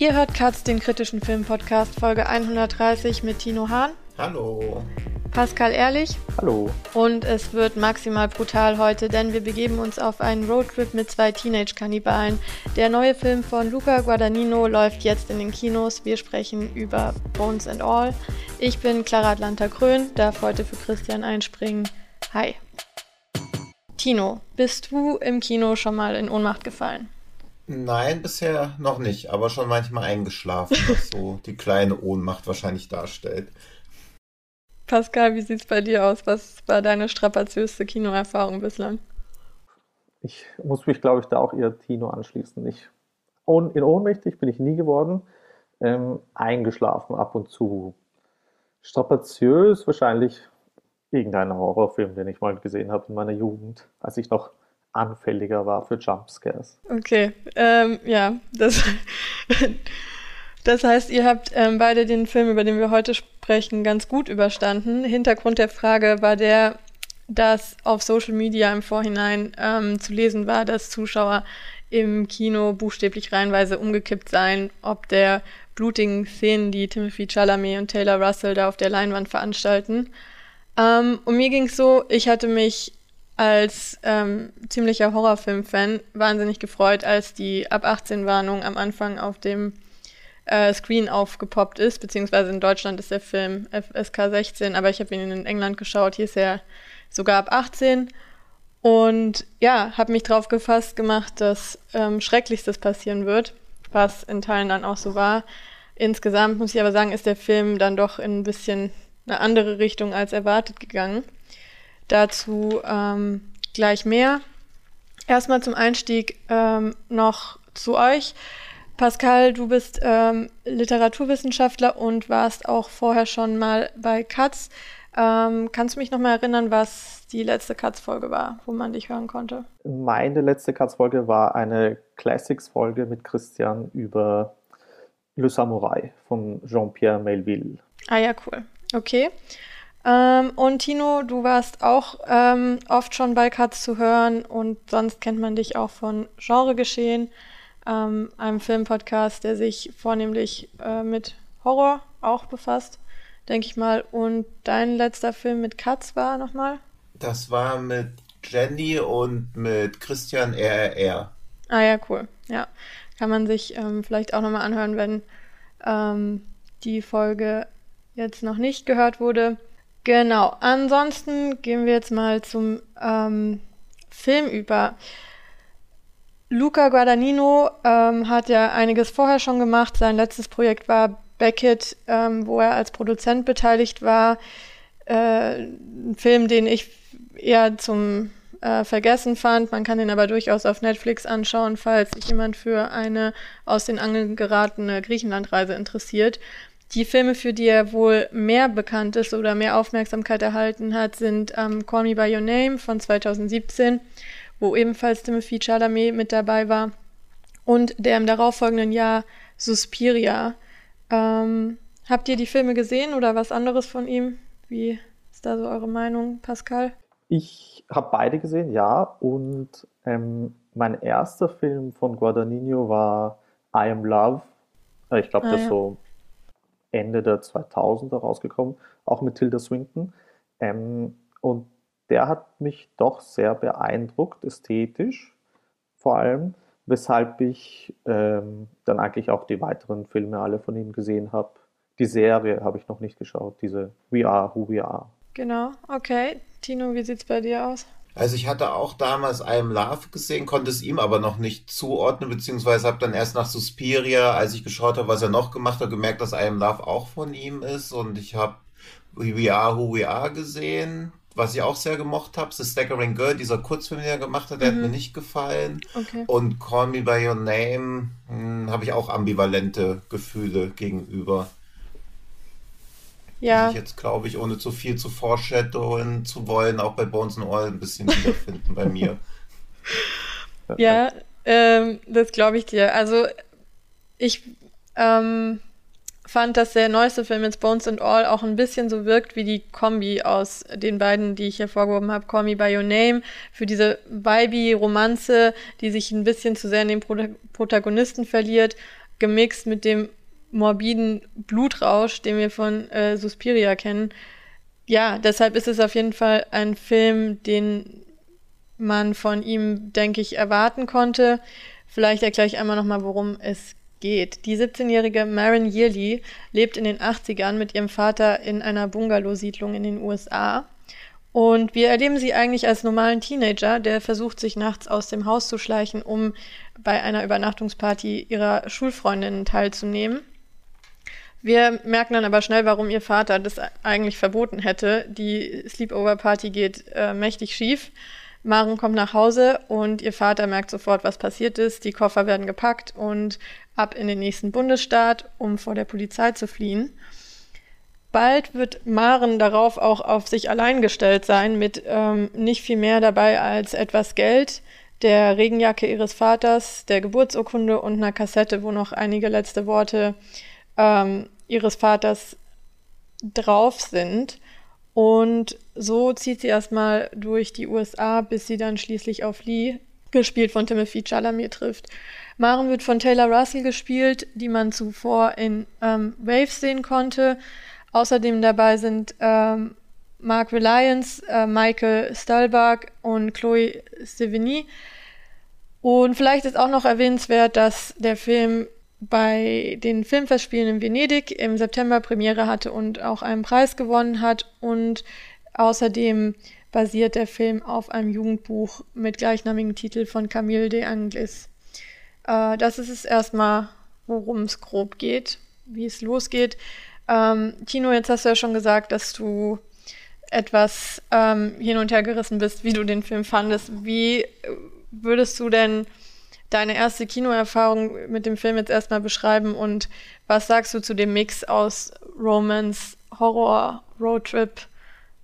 Ihr hört Katz, den kritischen Film-Podcast, Folge 130 mit Tino Hahn. Hallo. Pascal Ehrlich. Hallo. Und es wird maximal brutal heute, denn wir begeben uns auf einen Roadtrip mit zwei Teenage-Kannibalen. Der neue Film von Luca Guadagnino läuft jetzt in den Kinos. Wir sprechen über Bones and All. Ich bin Clara Atlanta Krön, darf heute für Christian einspringen. Hi. Tino, bist du im Kino schon mal in Ohnmacht gefallen? Nein, bisher noch nicht, aber schon manchmal eingeschlafen, was so die kleine Ohnmacht wahrscheinlich darstellt. Pascal, wie sieht's bei dir aus? Was war deine strapaziöste Kinoerfahrung bislang? Ich muss mich, glaube ich, da auch eher Tino anschließen. Ich, in ohnmächtig bin ich nie geworden. Ähm, eingeschlafen ab und zu. Strapaziös wahrscheinlich irgendein Horrorfilm, den ich mal gesehen habe in meiner Jugend, als ich noch anfälliger war für Jumpscares. Okay, ähm, ja, das, das heißt, ihr habt ähm, beide den Film, über den wir heute sprechen, ganz gut überstanden. Hintergrund der Frage war der, dass auf Social Media im Vorhinein ähm, zu lesen war, dass Zuschauer im Kino buchstäblich reihenweise umgekippt seien, ob der blutigen Szenen, die Timothy Chalamet und Taylor Russell da auf der Leinwand veranstalten. Ähm, und mir ging es so, ich hatte mich als ähm, ziemlicher Horrorfilm-Fan wahnsinnig gefreut, als die ab 18 Warnung am Anfang auf dem äh, Screen aufgepoppt ist, beziehungsweise in Deutschland ist der Film FSK 16, aber ich habe ihn in England geschaut, hier ist er sogar ab 18. Und ja, habe mich drauf gefasst gemacht, dass ähm, Schrecklichstes passieren wird, was in Teilen dann auch so war. Insgesamt muss ich aber sagen, ist der Film dann doch in ein bisschen eine andere Richtung als erwartet gegangen. Dazu ähm, gleich mehr. Erstmal zum Einstieg ähm, noch zu euch. Pascal, du bist ähm, Literaturwissenschaftler und warst auch vorher schon mal bei Katz. Ähm, kannst du mich noch mal erinnern, was die letzte Katz-Folge war, wo man dich hören konnte? Meine letzte Katz-Folge war eine Classics-Folge mit Christian über Le Samurai von Jean-Pierre Melville. Ah ja, cool. Okay. Ähm, und Tino, du warst auch ähm, oft schon bei Katz zu hören und sonst kennt man dich auch von Genregeschehen, ähm, einem Filmpodcast, der sich vornehmlich äh, mit Horror auch befasst, denke ich mal. Und dein letzter Film mit Katz war nochmal? Das war mit Jenny und mit Christian RRR. Ah ja, cool. Ja, kann man sich ähm, vielleicht auch nochmal anhören, wenn ähm, die Folge jetzt noch nicht gehört wurde. Genau, ansonsten gehen wir jetzt mal zum ähm, Film über. Luca Guadagnino ähm, hat ja einiges vorher schon gemacht. Sein letztes Projekt war Beckett, ähm, wo er als Produzent beteiligt war. Äh, ein Film, den ich eher zum äh, Vergessen fand. Man kann ihn aber durchaus auf Netflix anschauen, falls sich jemand für eine aus den Angeln geratene Griechenlandreise interessiert. Die Filme, für die er wohl mehr bekannt ist oder mehr Aufmerksamkeit erhalten hat, sind ähm, Call Me By Your Name von 2017, wo ebenfalls Timothy Chalamet mit dabei war, und der im darauffolgenden Jahr Suspiria. Ähm, habt ihr die Filme gesehen oder was anderes von ihm? Wie ist da so eure Meinung, Pascal? Ich habe beide gesehen, ja. Und ähm, mein erster Film von Guadagnino war I Am Love. Äh, ich glaube, ah, das ja. so Ende der 2000er rausgekommen, auch mit Tilda Swinton. Ähm, und der hat mich doch sehr beeindruckt, ästhetisch vor allem, weshalb ich ähm, dann eigentlich auch die weiteren Filme alle von ihm gesehen habe. Die Serie habe ich noch nicht geschaut, diese We Are Who We Are. Genau, okay. Tino, wie sieht es bei dir aus? Also ich hatte auch damals I Am Love gesehen, konnte es ihm aber noch nicht zuordnen, beziehungsweise habe dann erst nach Suspiria, als ich geschaut habe, was er noch gemacht hat, gemerkt, dass I Am Love auch von ihm ist. Und ich habe We Are Who We Are gesehen, was ich auch sehr gemocht habe. The Staggering Girl, dieser Kurzfilm, den er gemacht hat, der mhm. hat mir nicht gefallen. Okay. Und Call Me By Your Name hm, habe ich auch ambivalente Gefühle gegenüber. Ja. Die ich jetzt, glaube ich, ohne zu viel zu foreshadowen zu wollen, auch bei Bones and All ein bisschen wiederfinden bei mir. Ja, ähm, das glaube ich dir. Also ich ähm, fand, dass der neueste Film jetzt Bones and All auch ein bisschen so wirkt wie die Kombi aus den beiden, die ich hervorgehoben habe, Call Me By Your Name, für diese vibey Romanze, die sich ein bisschen zu sehr in den Pro Protagonisten verliert gemixt mit dem morbiden Blutrausch, den wir von äh, Suspiria kennen. Ja, deshalb ist es auf jeden Fall ein Film, den man von ihm, denke ich, erwarten konnte. Vielleicht erkläre ich einmal nochmal, worum es geht. Die 17-jährige Maren Yearly lebt in den 80ern mit ihrem Vater in einer Bungalow-Siedlung in den USA. Und wir erleben sie eigentlich als normalen Teenager, der versucht, sich nachts aus dem Haus zu schleichen, um bei einer Übernachtungsparty ihrer Schulfreundinnen teilzunehmen. Wir merken dann aber schnell, warum ihr Vater das eigentlich verboten hätte. Die Sleepover-Party geht äh, mächtig schief. Maren kommt nach Hause und ihr Vater merkt sofort, was passiert ist. Die Koffer werden gepackt und ab in den nächsten Bundesstaat, um vor der Polizei zu fliehen. Bald wird Maren darauf auch auf sich allein gestellt sein, mit ähm, nicht viel mehr dabei als etwas Geld, der Regenjacke ihres Vaters, der Geburtsurkunde und einer Kassette, wo noch einige letzte Worte ähm, ihres Vaters drauf sind. Und so zieht sie erstmal durch die USA, bis sie dann schließlich auf Lee, gespielt von Timothy Chalamet, trifft. Maren wird von Taylor Russell gespielt, die man zuvor in ähm, Waves sehen konnte. Außerdem dabei sind ähm, Mark Reliance, äh, Michael Stahlberg und Chloe Sevigny. Und vielleicht ist auch noch erwähnenswert, dass der Film bei den Filmfestspielen in Venedig im September Premiere hatte und auch einen Preis gewonnen hat. Und außerdem basiert der Film auf einem Jugendbuch mit gleichnamigem Titel von Camille de Anglis. Äh, das ist es erstmal, worum es grob geht, wie es losgeht. Ähm, Tino, jetzt hast du ja schon gesagt, dass du etwas ähm, hin und her gerissen bist, wie du den Film fandest. Wie würdest du denn deine erste Kinoerfahrung mit dem Film jetzt erstmal beschreiben und was sagst du zu dem Mix aus Romance, Horror, Roadtrip,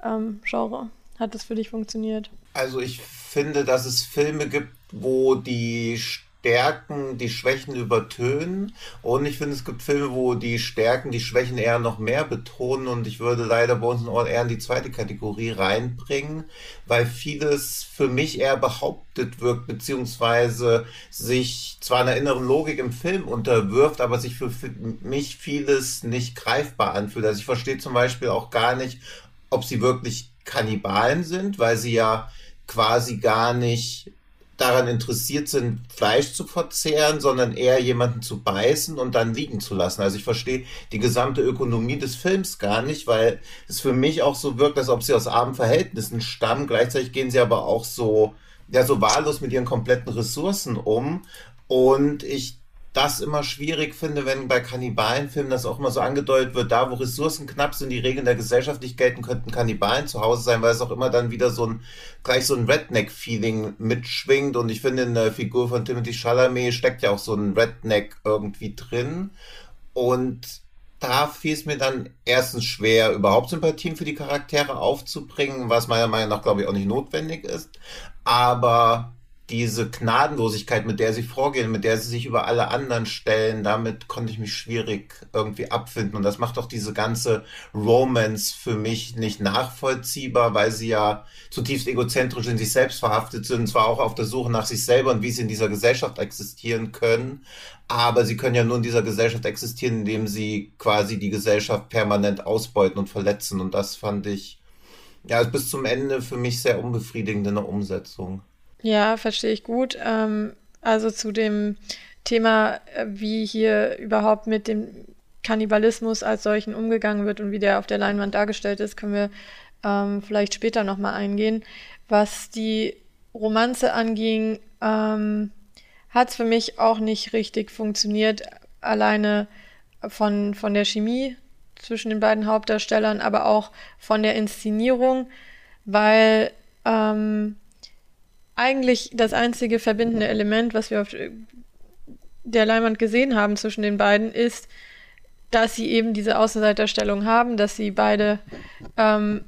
ähm, Genre? Hat das für dich funktioniert? Also ich finde, dass es Filme gibt, wo die Stärken die Schwächen übertönen. Und ich finde, es gibt Filme, wo die Stärken die Schwächen eher noch mehr betonen. Und ich würde leider bei uns in Ort eher in die zweite Kategorie reinbringen, weil vieles für mich eher behauptet wirkt, beziehungsweise sich zwar einer inneren Logik im Film unterwirft, aber sich für, für mich vieles nicht greifbar anfühlt. Also ich verstehe zum Beispiel auch gar nicht, ob sie wirklich Kannibalen sind, weil sie ja quasi gar nicht daran interessiert sind, Fleisch zu verzehren, sondern eher jemanden zu beißen und dann liegen zu lassen. Also ich verstehe die gesamte Ökonomie des Films gar nicht, weil es für mich auch so wirkt, als ob sie aus armen Verhältnissen stammen. Gleichzeitig gehen sie aber auch so, ja, so wahllos mit ihren kompletten Ressourcen um. Und ich das immer schwierig finde, wenn bei Kannibalenfilmen das auch immer so angedeutet wird, da wo Ressourcen knapp sind, die Regeln der Gesellschaft nicht gelten, könnten Kannibalen zu Hause sein, weil es auch immer dann wieder so ein, gleich so ein Redneck-Feeling mitschwingt und ich finde in der Figur von Timothy Chalamet steckt ja auch so ein Redneck irgendwie drin und da fiel es mir dann erstens schwer, überhaupt Sympathien für die Charaktere aufzubringen, was meiner Meinung nach, glaube ich, auch nicht notwendig ist. Aber diese Gnadenlosigkeit, mit der sie vorgehen, mit der sie sich über alle anderen stellen, damit konnte ich mich schwierig irgendwie abfinden. Und das macht auch diese ganze Romance für mich nicht nachvollziehbar, weil sie ja zutiefst egozentrisch in sich selbst verhaftet sind, zwar auch auf der Suche nach sich selber und wie sie in dieser Gesellschaft existieren können, aber sie können ja nur in dieser Gesellschaft existieren, indem sie quasi die Gesellschaft permanent ausbeuten und verletzen. Und das fand ich ja bis zum Ende für mich sehr unbefriedigend in der Umsetzung. Ja, verstehe ich gut. Ähm, also zu dem Thema, äh, wie hier überhaupt mit dem Kannibalismus als solchen umgegangen wird und wie der auf der Leinwand dargestellt ist, können wir ähm, vielleicht später nochmal eingehen. Was die Romanze anging, ähm, hat es für mich auch nicht richtig funktioniert, alleine von, von der Chemie zwischen den beiden Hauptdarstellern, aber auch von der Inszenierung, weil ähm, eigentlich das einzige verbindende Element, was wir auf der Leinwand gesehen haben zwischen den beiden, ist, dass sie eben diese Außenseiterstellung haben, dass sie beide ähm,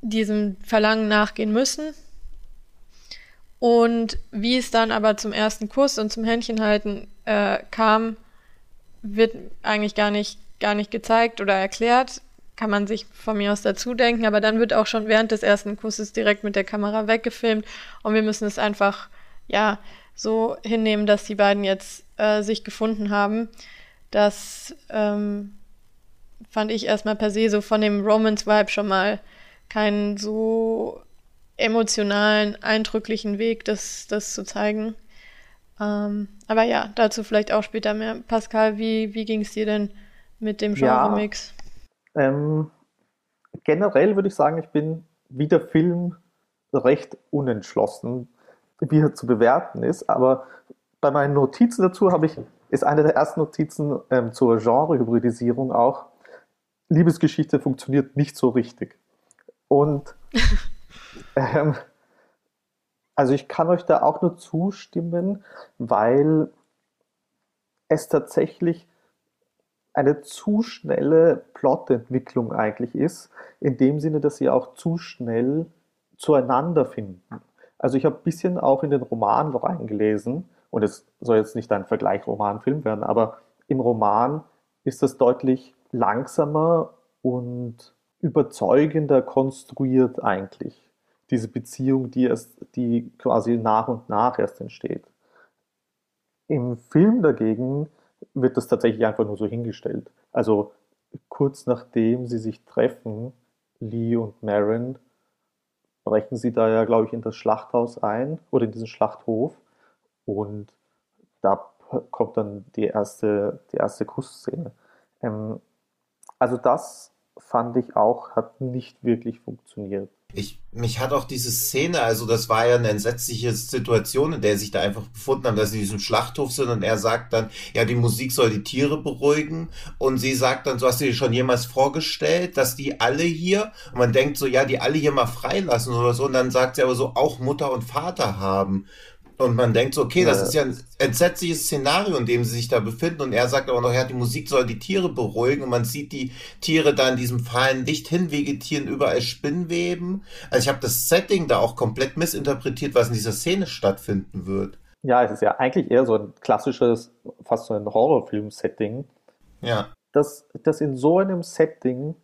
diesem Verlangen nachgehen müssen. Und wie es dann aber zum ersten Kuss und zum Händchenhalten äh, kam, wird eigentlich gar nicht, gar nicht gezeigt oder erklärt kann man sich von mir aus dazu denken, aber dann wird auch schon während des ersten Kusses direkt mit der Kamera weggefilmt und wir müssen es einfach, ja, so hinnehmen, dass die beiden jetzt äh, sich gefunden haben. das ähm, fand ich erstmal per se so von dem Romance-Vibe schon mal keinen so emotionalen, eindrücklichen Weg, das, das zu zeigen. Ähm, aber ja, dazu vielleicht auch später mehr. Pascal, wie, wie ging es dir denn mit dem Genre-Mix? Ja, ähm, generell würde ich sagen, ich bin wie der Film recht unentschlossen, wie er zu bewerten ist. Aber bei meinen Notizen dazu habe ich, ist eine der ersten Notizen ähm, zur Genre-Hybridisierung auch, Liebesgeschichte funktioniert nicht so richtig. Und ähm, also ich kann euch da auch nur zustimmen, weil es tatsächlich eine zu schnelle Plotentwicklung eigentlich ist, in dem Sinne, dass sie auch zu schnell zueinander finden. Also ich habe ein bisschen auch in den Roman reingelesen, und es soll jetzt nicht ein Vergleich Roman-Film werden, aber im Roman ist das deutlich langsamer und überzeugender konstruiert eigentlich. Diese Beziehung, die erst, die quasi nach und nach erst entsteht. Im Film dagegen wird das tatsächlich einfach nur so hingestellt. Also kurz nachdem sie sich treffen, Lee und Marin, brechen sie da ja, glaube ich, in das Schlachthaus ein oder in diesen Schlachthof und da kommt dann die erste, die erste Kussszene. Ähm, also das fand ich auch, hat nicht wirklich funktioniert. Ich, mich hat auch diese Szene, also das war ja eine entsetzliche Situation, in der sich da einfach befunden haben, dass sie in diesem Schlachthof sind und er sagt dann, ja, die Musik soll die Tiere beruhigen und sie sagt dann, so hast du dir schon jemals vorgestellt, dass die alle hier, und man denkt so, ja, die alle hier mal freilassen oder so und dann sagt sie aber so, auch Mutter und Vater haben. Und man denkt so, okay, das ist ja ein entsetzliches Szenario, in dem sie sich da befinden. Und er sagt aber noch, ja, die Musik soll die Tiere beruhigen. Und man sieht die Tiere da in diesem fahlen Licht hinvegetieren, überall Spinnweben. Also ich habe das Setting da auch komplett missinterpretiert, was in dieser Szene stattfinden wird. Ja, es ist ja eigentlich eher so ein klassisches, fast so ein Horrorfilm-Setting. Ja. Dass, dass in so einem Setting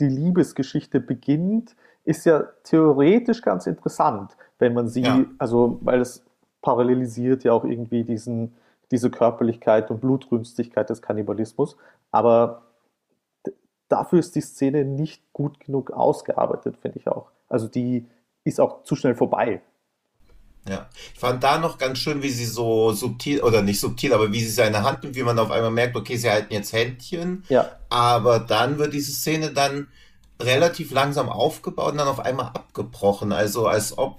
die Liebesgeschichte beginnt, ist ja theoretisch ganz interessant wenn man sie, ja. also weil es parallelisiert ja auch irgendwie diesen, diese Körperlichkeit und Blutrünstigkeit des Kannibalismus, aber dafür ist die Szene nicht gut genug ausgearbeitet, finde ich auch. Also die ist auch zu schnell vorbei. Ja, ich fand da noch ganz schön, wie sie so subtil, oder nicht subtil, aber wie sie seine Hand nimmt, wie man auf einmal merkt, okay, sie halten jetzt Händchen. Ja. Aber dann wird diese Szene dann relativ langsam aufgebaut und dann auf einmal abgebrochen. Also als ob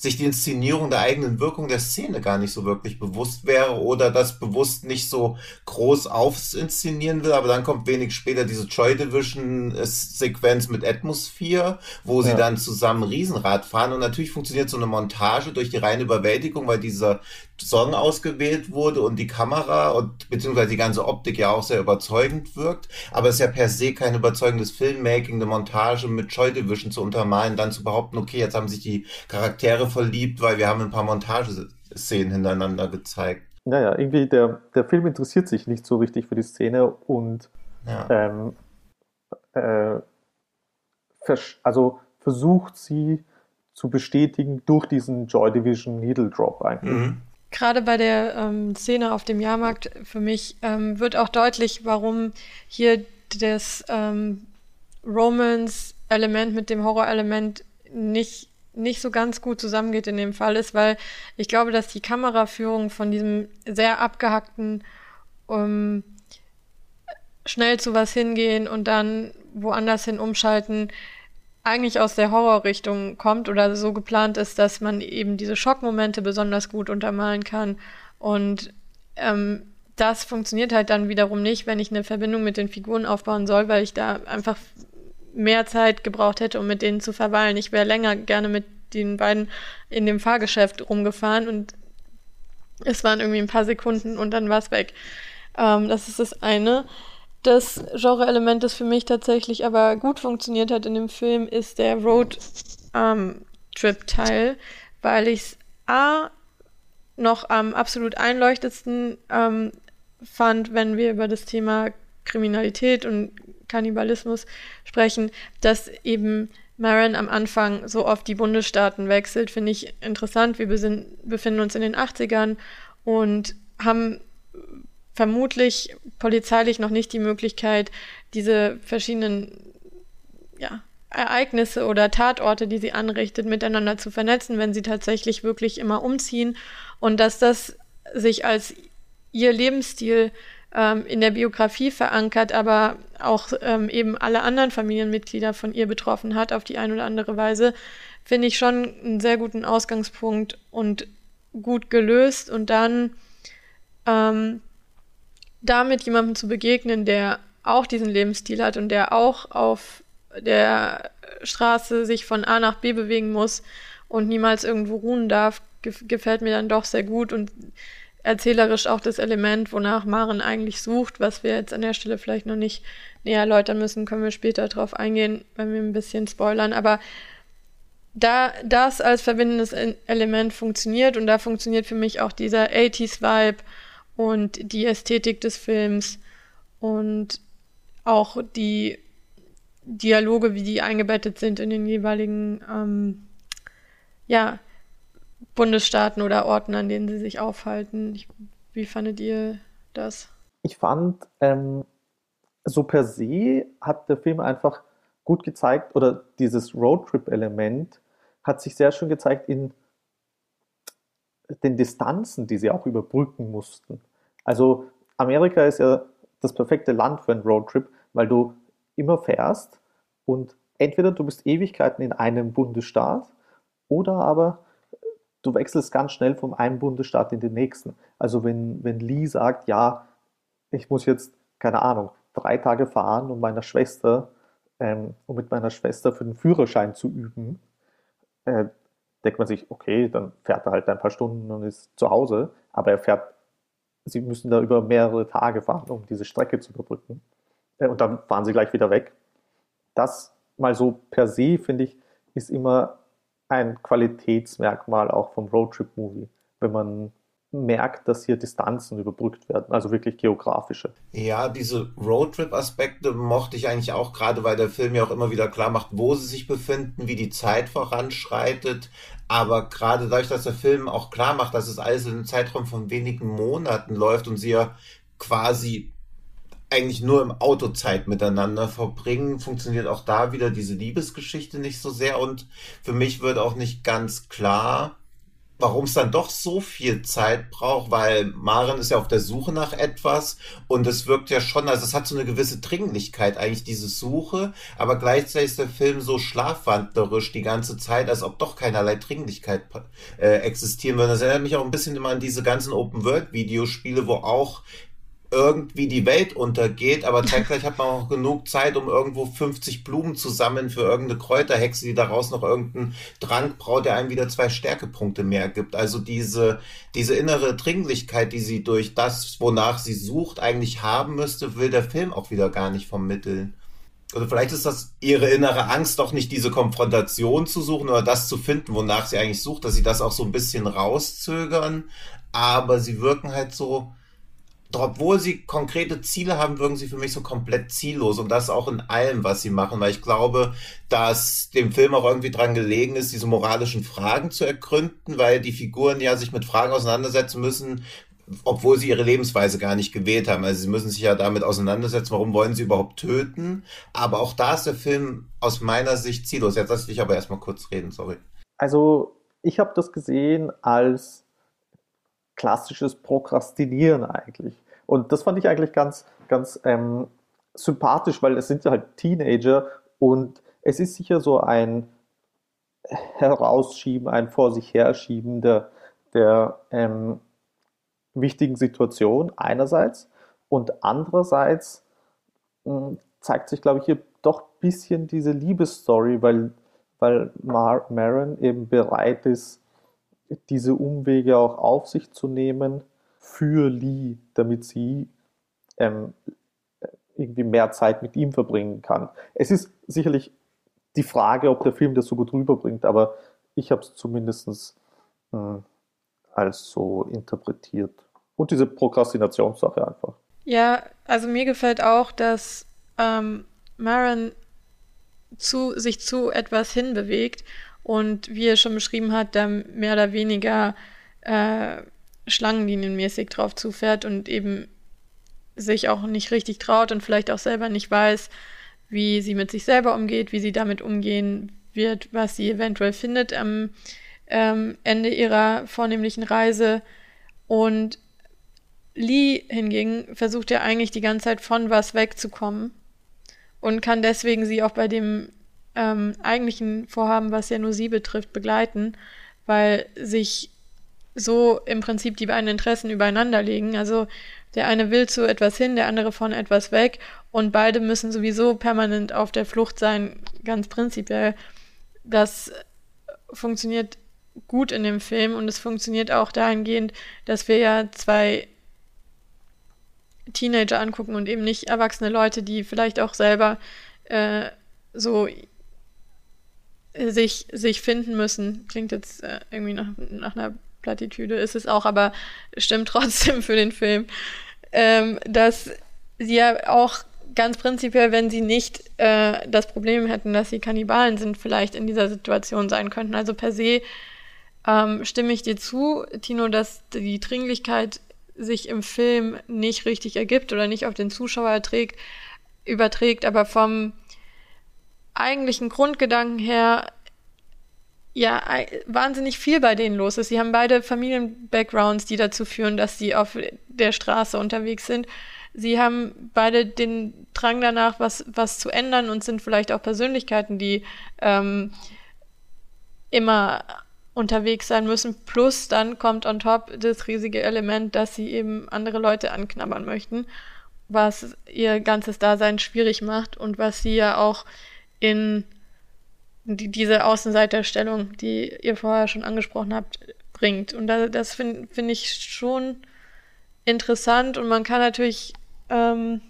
sich die Inszenierung der eigenen Wirkung der Szene gar nicht so wirklich bewusst wäre oder das bewusst nicht so groß aufsinszenieren will, aber dann kommt wenig später diese Joy Division Sequenz mit Atmosphere, wo sie ja. dann zusammen Riesenrad fahren und natürlich funktioniert so eine Montage durch die reine Überwältigung, weil dieser Song ausgewählt wurde und die Kamera und beziehungsweise die ganze Optik ja auch sehr überzeugend wirkt, aber es ist ja per se kein überzeugendes Filmmaking, eine Montage mit Joy Division zu untermalen, dann zu behaupten, okay, jetzt haben sich die Charaktere verliebt, weil wir haben ein paar Montageszenen hintereinander gezeigt. Naja, irgendwie der, der Film interessiert sich nicht so richtig für die Szene und ja. ähm, äh, also versucht sie zu bestätigen durch diesen Joy Division Needle Drop eigentlich. Mhm. Gerade bei der ähm, Szene auf dem Jahrmarkt für mich ähm, wird auch deutlich, warum hier das ähm, Romance-Element mit dem Horror-Element nicht nicht so ganz gut zusammengeht in dem Fall ist, weil ich glaube, dass die Kameraführung von diesem sehr abgehackten ähm, schnell zu was hingehen und dann woanders hin umschalten eigentlich aus der Horrorrichtung kommt oder so geplant ist, dass man eben diese Schockmomente besonders gut untermalen kann. Und ähm, das funktioniert halt dann wiederum nicht, wenn ich eine Verbindung mit den Figuren aufbauen soll, weil ich da einfach mehr Zeit gebraucht hätte, um mit denen zu verweilen. Ich wäre länger gerne mit den beiden in dem Fahrgeschäft rumgefahren und es waren irgendwie ein paar Sekunden und dann war es weg. Ähm, das ist das eine. Das Genre-Element, das für mich tatsächlich aber gut funktioniert hat in dem Film, ist der Road-Trip-Teil, ähm, weil ich es A noch am absolut einleuchtendsten ähm, fand, wenn wir über das Thema Kriminalität und Kannibalismus sprechen, dass eben Marin am Anfang so oft die Bundesstaaten wechselt, finde ich interessant. Wir befinden uns in den 80ern und haben vermutlich polizeilich noch nicht die Möglichkeit, diese verschiedenen ja, Ereignisse oder Tatorte, die sie anrichtet, miteinander zu vernetzen, wenn sie tatsächlich wirklich immer umziehen. Und dass das sich als ihr Lebensstil ähm, in der Biografie verankert, aber auch ähm, eben alle anderen Familienmitglieder von ihr betroffen hat auf die eine oder andere Weise, finde ich schon einen sehr guten Ausgangspunkt und gut gelöst. Und dann ähm, damit jemandem zu begegnen, der auch diesen Lebensstil hat und der auch auf der Straße sich von A nach B bewegen muss und niemals irgendwo ruhen darf, gefällt mir dann doch sehr gut und erzählerisch auch das Element, wonach Maren eigentlich sucht, was wir jetzt an der Stelle vielleicht noch nicht näher erläutern müssen, können wir später drauf eingehen, wenn wir ein bisschen spoilern. Aber da das als verbindendes Element funktioniert und da funktioniert für mich auch dieser 80s-Vibe und die Ästhetik des Films und auch die Dialoge, wie die eingebettet sind in den jeweiligen ähm, ja, Bundesstaaten oder Orten, an denen sie sich aufhalten. Ich, wie fandet ihr das? Ich fand, ähm, so per se hat der Film einfach gut gezeigt, oder dieses Roadtrip-Element hat sich sehr schön gezeigt in den Distanzen, die sie auch überbrücken mussten. Also Amerika ist ja das perfekte Land für einen Roadtrip, weil du immer fährst und entweder du bist Ewigkeiten in einem Bundesstaat oder aber du wechselst ganz schnell vom einen Bundesstaat in den nächsten. Also wenn, wenn Lee sagt, ja, ich muss jetzt, keine Ahnung, drei Tage fahren, um meiner Schwester, ähm, um mit meiner Schwester für den Führerschein zu üben, äh, denkt man sich, okay, dann fährt er halt ein paar Stunden und ist zu Hause, aber er fährt, sie müssen da über mehrere Tage fahren, um diese Strecke zu überbrücken. Äh, und dann fahren sie gleich wieder weg. Das mal so per se, finde ich, ist immer ein Qualitätsmerkmal auch vom Roadtrip-Movie, wenn man merkt, dass hier Distanzen überbrückt werden, also wirklich geografische. Ja, diese Roadtrip-Aspekte mochte ich eigentlich auch, gerade weil der Film ja auch immer wieder klar macht, wo sie sich befinden, wie die Zeit voranschreitet. Aber gerade dadurch, dass der Film auch klar macht, dass es alles in einem Zeitraum von wenigen Monaten läuft und sie ja quasi eigentlich nur im Auto Zeit miteinander verbringen, funktioniert auch da wieder diese Liebesgeschichte nicht so sehr und für mich wird auch nicht ganz klar, warum es dann doch so viel Zeit braucht, weil Maren ist ja auf der Suche nach etwas und es wirkt ja schon, also es hat so eine gewisse Dringlichkeit eigentlich diese Suche, aber gleichzeitig ist der Film so schlafwandlerisch die ganze Zeit, als ob doch keinerlei Dringlichkeit äh, existieren würde. Das erinnert mich auch ein bisschen immer an diese ganzen Open-World-Videospiele, wo auch irgendwie die Welt untergeht, aber zeitgleich hat man auch genug Zeit, um irgendwo 50 Blumen zu sammeln für irgendeine Kräuterhexe, die daraus noch irgendeinen Trank braut, der einem wieder zwei Stärkepunkte mehr gibt. Also diese, diese innere Dringlichkeit, die sie durch das, wonach sie sucht, eigentlich haben müsste, will der Film auch wieder gar nicht vermitteln. Oder vielleicht ist das ihre innere Angst, doch nicht diese Konfrontation zu suchen oder das zu finden, wonach sie eigentlich sucht, dass sie das auch so ein bisschen rauszögern. Aber sie wirken halt so, obwohl sie konkrete Ziele haben, wirken sie für mich so komplett ziellos und das auch in allem, was sie machen, weil ich glaube, dass dem Film auch irgendwie dran gelegen ist, diese moralischen Fragen zu ergründen, weil die Figuren ja sich mit Fragen auseinandersetzen müssen, obwohl sie ihre Lebensweise gar nicht gewählt haben. Also sie müssen sich ja damit auseinandersetzen, warum wollen sie überhaupt töten. Aber auch da ist der Film aus meiner Sicht ziellos. Jetzt lass ich dich aber erstmal kurz reden, sorry. Also ich habe das gesehen als klassisches Prokrastinieren eigentlich. Und das fand ich eigentlich ganz, ganz ähm, sympathisch, weil es sind halt Teenager und es ist sicher so ein Herausschieben, ein Vor sich herschieben der, der ähm, wichtigen Situation einerseits und andererseits mh, hm, zeigt sich, glaube ich, hier doch ein bisschen diese Liebesstory, weil, weil Mar Maren eben bereit ist, diese Umwege auch auf sich zu nehmen für Lee, damit sie ähm, irgendwie mehr Zeit mit ihm verbringen kann. Es ist sicherlich die Frage, ob der Film das so gut rüberbringt, aber ich habe es zumindest äh, als so interpretiert. Und diese Prokrastinationssache einfach. Ja, also mir gefällt auch, dass ähm, Maren zu, sich zu etwas hinbewegt und wie er schon beschrieben hat, da mehr oder weniger äh, schlangenlinienmäßig drauf zufährt und eben sich auch nicht richtig traut und vielleicht auch selber nicht weiß, wie sie mit sich selber umgeht, wie sie damit umgehen wird, was sie eventuell findet am ähm, Ende ihrer vornehmlichen Reise. Und Lee hingegen versucht ja eigentlich die ganze Zeit von was wegzukommen und kann deswegen sie auch bei dem ähm, eigentlichen Vorhaben, was ja nur sie betrifft, begleiten, weil sich so im Prinzip die beiden Interessen übereinander liegen. Also der eine will zu etwas hin, der andere von etwas weg und beide müssen sowieso permanent auf der Flucht sein, ganz prinzipiell. Das funktioniert gut in dem Film und es funktioniert auch dahingehend, dass wir ja zwei Teenager angucken und eben nicht erwachsene Leute, die vielleicht auch selber äh, so sich, sich finden müssen. Klingt jetzt äh, irgendwie nach, nach einer Plattitüde, ist es auch, aber stimmt trotzdem für den Film, ähm, dass sie ja auch ganz prinzipiell, wenn sie nicht äh, das Problem hätten, dass sie Kannibalen sind, vielleicht in dieser Situation sein könnten. Also per se ähm, stimme ich dir zu, Tino, dass die Dringlichkeit sich im Film nicht richtig ergibt oder nicht auf den Zuschauer erträgt, überträgt, aber vom eigentlichen Grundgedanken her ja wahnsinnig viel bei denen los ist. Sie haben beide Familien-Backgrounds, die dazu führen, dass sie auf der Straße unterwegs sind. Sie haben beide den Drang danach, was, was zu ändern und sind vielleicht auch Persönlichkeiten, die ähm, immer unterwegs sein müssen. Plus dann kommt on top das riesige Element, dass sie eben andere Leute anknabbern möchten, was ihr ganzes Dasein schwierig macht und was sie ja auch in die, diese Außenseiterstellung, die ihr vorher schon angesprochen habt, bringt. Und da, das finde find ich schon interessant und man kann natürlich ähm,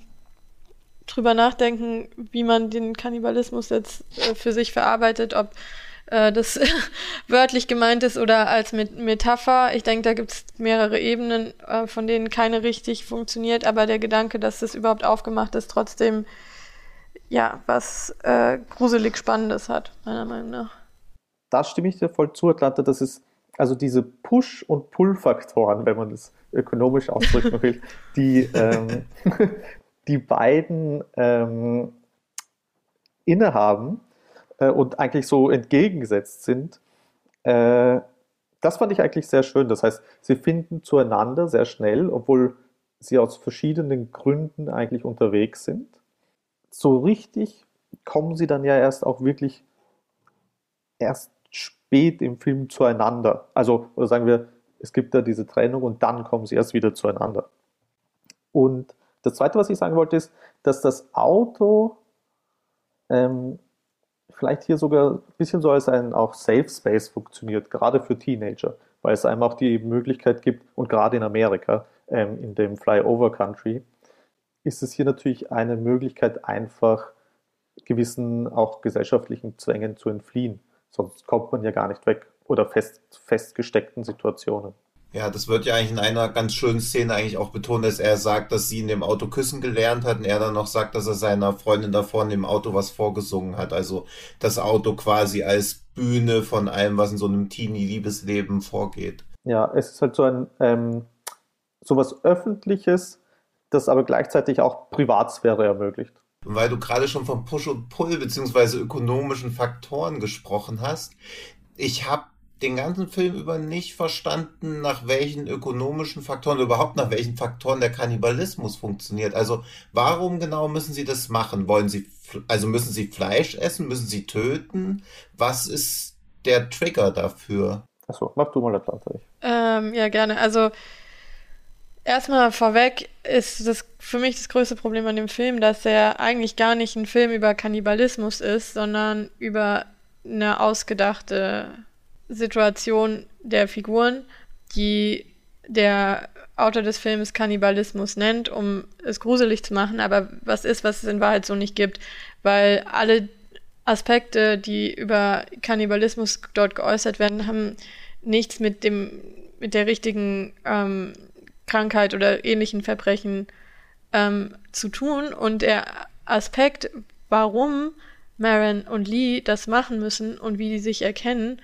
drüber nachdenken, wie man den Kannibalismus jetzt äh, für sich verarbeitet, ob äh, das wörtlich gemeint ist oder als Met Metapher. Ich denke, da gibt es mehrere Ebenen, äh, von denen keine richtig funktioniert, aber der Gedanke, dass das überhaupt aufgemacht ist, trotzdem ja, was äh, gruselig Spannendes hat, meiner Meinung nach. Da stimme ich dir voll zu, Atlanta. Das ist also diese Push- und Pull-Faktoren, wenn man das ökonomisch ausdrücken will, die ähm, die beiden ähm, innehaben äh, und eigentlich so entgegengesetzt sind. Äh, das fand ich eigentlich sehr schön. Das heißt, sie finden zueinander sehr schnell, obwohl sie aus verschiedenen Gründen eigentlich unterwegs sind so richtig kommen sie dann ja erst auch wirklich erst spät im Film zueinander. Also, oder sagen wir, es gibt da diese Trennung und dann kommen sie erst wieder zueinander. Und das Zweite, was ich sagen wollte, ist, dass das Auto ähm, vielleicht hier sogar ein bisschen so als ein auch Safe Space funktioniert, gerade für Teenager, weil es einem auch die Möglichkeit gibt, und gerade in Amerika, ähm, in dem Flyover Country, ist es hier natürlich eine Möglichkeit, einfach gewissen auch gesellschaftlichen Zwängen zu entfliehen. Sonst kommt man ja gar nicht weg oder fest, festgesteckten Situationen. Ja, das wird ja eigentlich in einer ganz schönen Szene eigentlich auch betont, dass er sagt, dass sie in dem Auto küssen gelernt hat und er dann noch sagt, dass er seiner Freundin davor in dem Auto was vorgesungen hat. Also das Auto quasi als Bühne von allem, was in so einem Teenie-Liebesleben vorgeht. Ja, es ist halt so ein ähm, sowas Öffentliches, das aber gleichzeitig auch Privatsphäre ermöglicht. Weil du gerade schon von Push und Pull beziehungsweise ökonomischen Faktoren gesprochen hast. Ich habe den ganzen Film über nicht verstanden, nach welchen ökonomischen Faktoren, überhaupt nach welchen Faktoren der Kannibalismus funktioniert. Also warum genau müssen sie das machen? Wollen sie, also müssen sie Fleisch essen? Müssen sie töten? Was ist der Trigger dafür? Achso, mach du mal das ähm, Ja, gerne. Also Erstmal vorweg ist das für mich das größte Problem an dem Film, dass er eigentlich gar nicht ein Film über Kannibalismus ist, sondern über eine ausgedachte Situation der Figuren, die der Autor des Films Kannibalismus nennt, um es gruselig zu machen, aber was ist, was es in Wahrheit so nicht gibt, weil alle Aspekte, die über Kannibalismus dort geäußert werden, haben nichts mit dem mit der richtigen ähm, Krankheit oder ähnlichen Verbrechen ähm, zu tun. Und der Aspekt, warum Maren und Lee das machen müssen und wie die sich erkennen,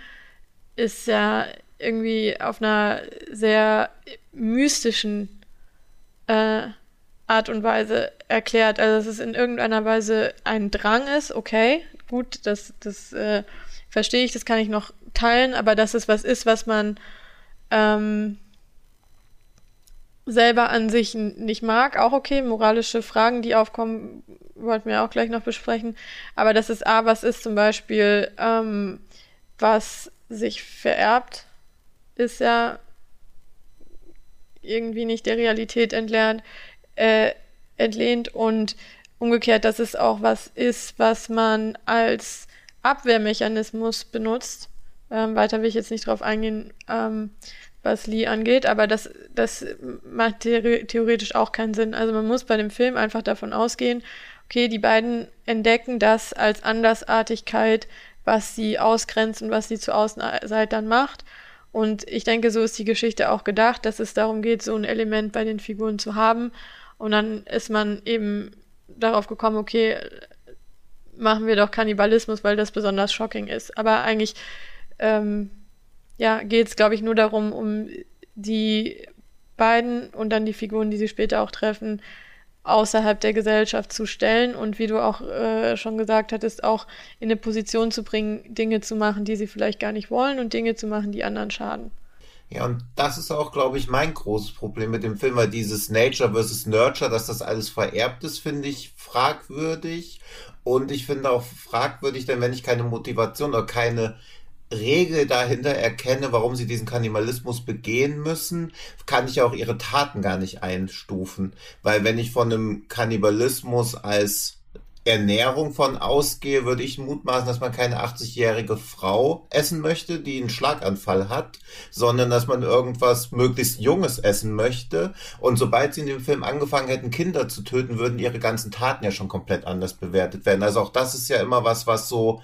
ist ja irgendwie auf einer sehr mystischen äh, Art und Weise erklärt. Also, dass es in irgendeiner Weise ein Drang ist, okay, gut, das, das äh, verstehe ich, das kann ich noch teilen, aber dass es was ist, was man ähm, selber an sich nicht mag, auch okay. Moralische Fragen, die aufkommen, wollten wir auch gleich noch besprechen. Aber dass es A, was ist zum Beispiel, ähm, was sich vererbt, ist ja irgendwie nicht der Realität entlernt, äh, entlehnt und umgekehrt, dass es auch was ist, was man als Abwehrmechanismus benutzt. Ähm, weiter will ich jetzt nicht drauf eingehen, ähm, was Lee angeht, aber das, das macht theoretisch auch keinen Sinn. Also man muss bei dem Film einfach davon ausgehen, okay, die beiden entdecken das als Andersartigkeit, was sie ausgrenzt und was sie zu Außenseitern macht. Und ich denke, so ist die Geschichte auch gedacht, dass es darum geht, so ein Element bei den Figuren zu haben. Und dann ist man eben darauf gekommen, okay, machen wir doch Kannibalismus, weil das besonders shocking ist. Aber eigentlich ähm, ja, geht es, glaube ich, nur darum, um die beiden und dann die Figuren, die sie später auch treffen, außerhalb der Gesellschaft zu stellen und wie du auch äh, schon gesagt hattest, auch in eine Position zu bringen, Dinge zu machen, die sie vielleicht gar nicht wollen und Dinge zu machen, die anderen schaden. Ja, und das ist auch, glaube ich, mein großes Problem mit dem Film, weil dieses Nature versus Nurture, dass das alles vererbt ist, finde ich fragwürdig. Und ich finde auch fragwürdig, denn wenn ich keine Motivation oder keine Regel dahinter erkenne, warum sie diesen Kannibalismus begehen müssen, kann ich auch ihre Taten gar nicht einstufen. Weil wenn ich von einem Kannibalismus als Ernährung von ausgehe, würde ich mutmaßen, dass man keine 80-jährige Frau essen möchte, die einen Schlaganfall hat, sondern dass man irgendwas möglichst Junges essen möchte. Und sobald sie in dem Film angefangen hätten, Kinder zu töten, würden ihre ganzen Taten ja schon komplett anders bewertet werden. Also auch das ist ja immer was, was so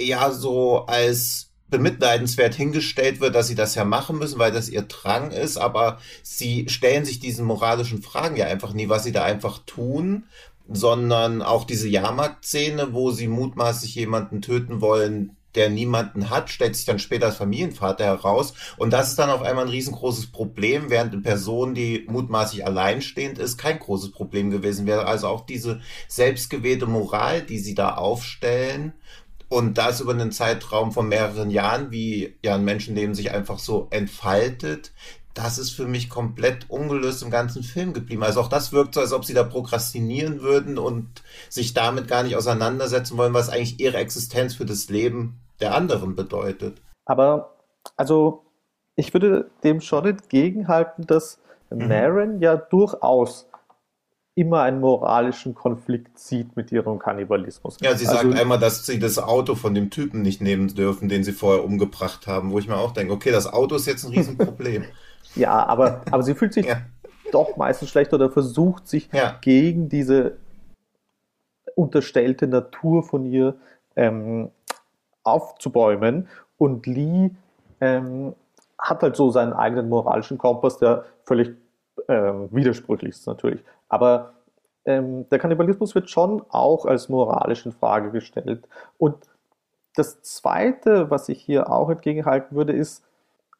eher so als bemitleidenswert hingestellt wird, dass sie das ja machen müssen, weil das ihr Drang ist, aber sie stellen sich diesen moralischen Fragen ja einfach nie, was sie da einfach tun, sondern auch diese Jahrmarktszene, wo sie mutmaßlich jemanden töten wollen, der niemanden hat, stellt sich dann später als Familienvater heraus. Und das ist dann auf einmal ein riesengroßes Problem, während eine Person, die mutmaßlich alleinstehend ist, kein großes Problem gewesen wäre. Also auch diese selbstgewählte Moral, die sie da aufstellen, und das über einen Zeitraum von mehreren Jahren, wie ja ein Menschenleben sich einfach so entfaltet, das ist für mich komplett ungelöst im ganzen Film geblieben. Also auch das wirkt so, als ob sie da prokrastinieren würden und sich damit gar nicht auseinandersetzen wollen, was eigentlich ihre Existenz für das Leben der anderen bedeutet. Aber, also, ich würde dem schon entgegenhalten, dass mhm. Maren ja durchaus immer einen moralischen Konflikt sieht mit ihrem Kannibalismus. Ja, sie also, sagt einmal, dass sie das Auto von dem Typen nicht nehmen dürfen, den sie vorher umgebracht haben, wo ich mir auch denke, okay, das Auto ist jetzt ein Riesenproblem. ja, aber, aber sie fühlt sich ja. doch meistens schlecht oder versucht sich ja. gegen diese unterstellte Natur von ihr ähm, aufzubäumen. Und Lee ähm, hat halt so seinen eigenen moralischen Kompass, der völlig ähm, widersprüchlich ist natürlich. Aber ähm, der Kannibalismus wird schon auch als moralisch in Frage gestellt. Und das Zweite, was ich hier auch entgegenhalten würde, ist,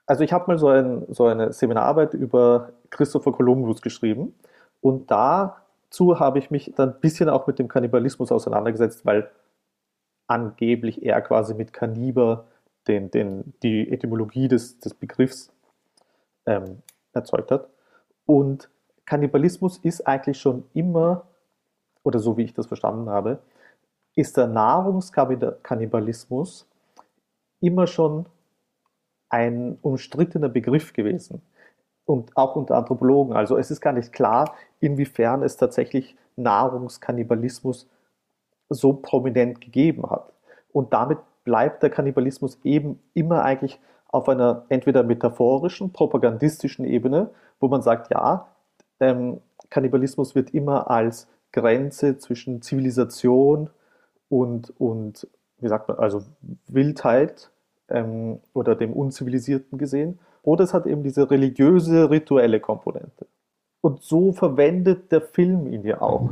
also ich habe mal so, ein, so eine Seminararbeit über Christopher Columbus geschrieben und dazu habe ich mich dann ein bisschen auch mit dem Kannibalismus auseinandergesetzt, weil angeblich er quasi mit Kanniber den, den, die Etymologie des, des Begriffs ähm, erzeugt hat. Und Kannibalismus ist eigentlich schon immer, oder so wie ich das verstanden habe, ist der Nahrungskannibalismus immer schon ein umstrittener Begriff gewesen. Und auch unter Anthropologen. Also es ist gar nicht klar, inwiefern es tatsächlich Nahrungskannibalismus so prominent gegeben hat. Und damit bleibt der Kannibalismus eben immer eigentlich auf einer entweder metaphorischen, propagandistischen Ebene, wo man sagt, ja, ähm, Kannibalismus wird immer als Grenze zwischen Zivilisation und, und wie sagt man, also Wildheit ähm, oder dem Unzivilisierten gesehen. Oder es hat eben diese religiöse, rituelle Komponente. Und so verwendet der Film ihn ja auch,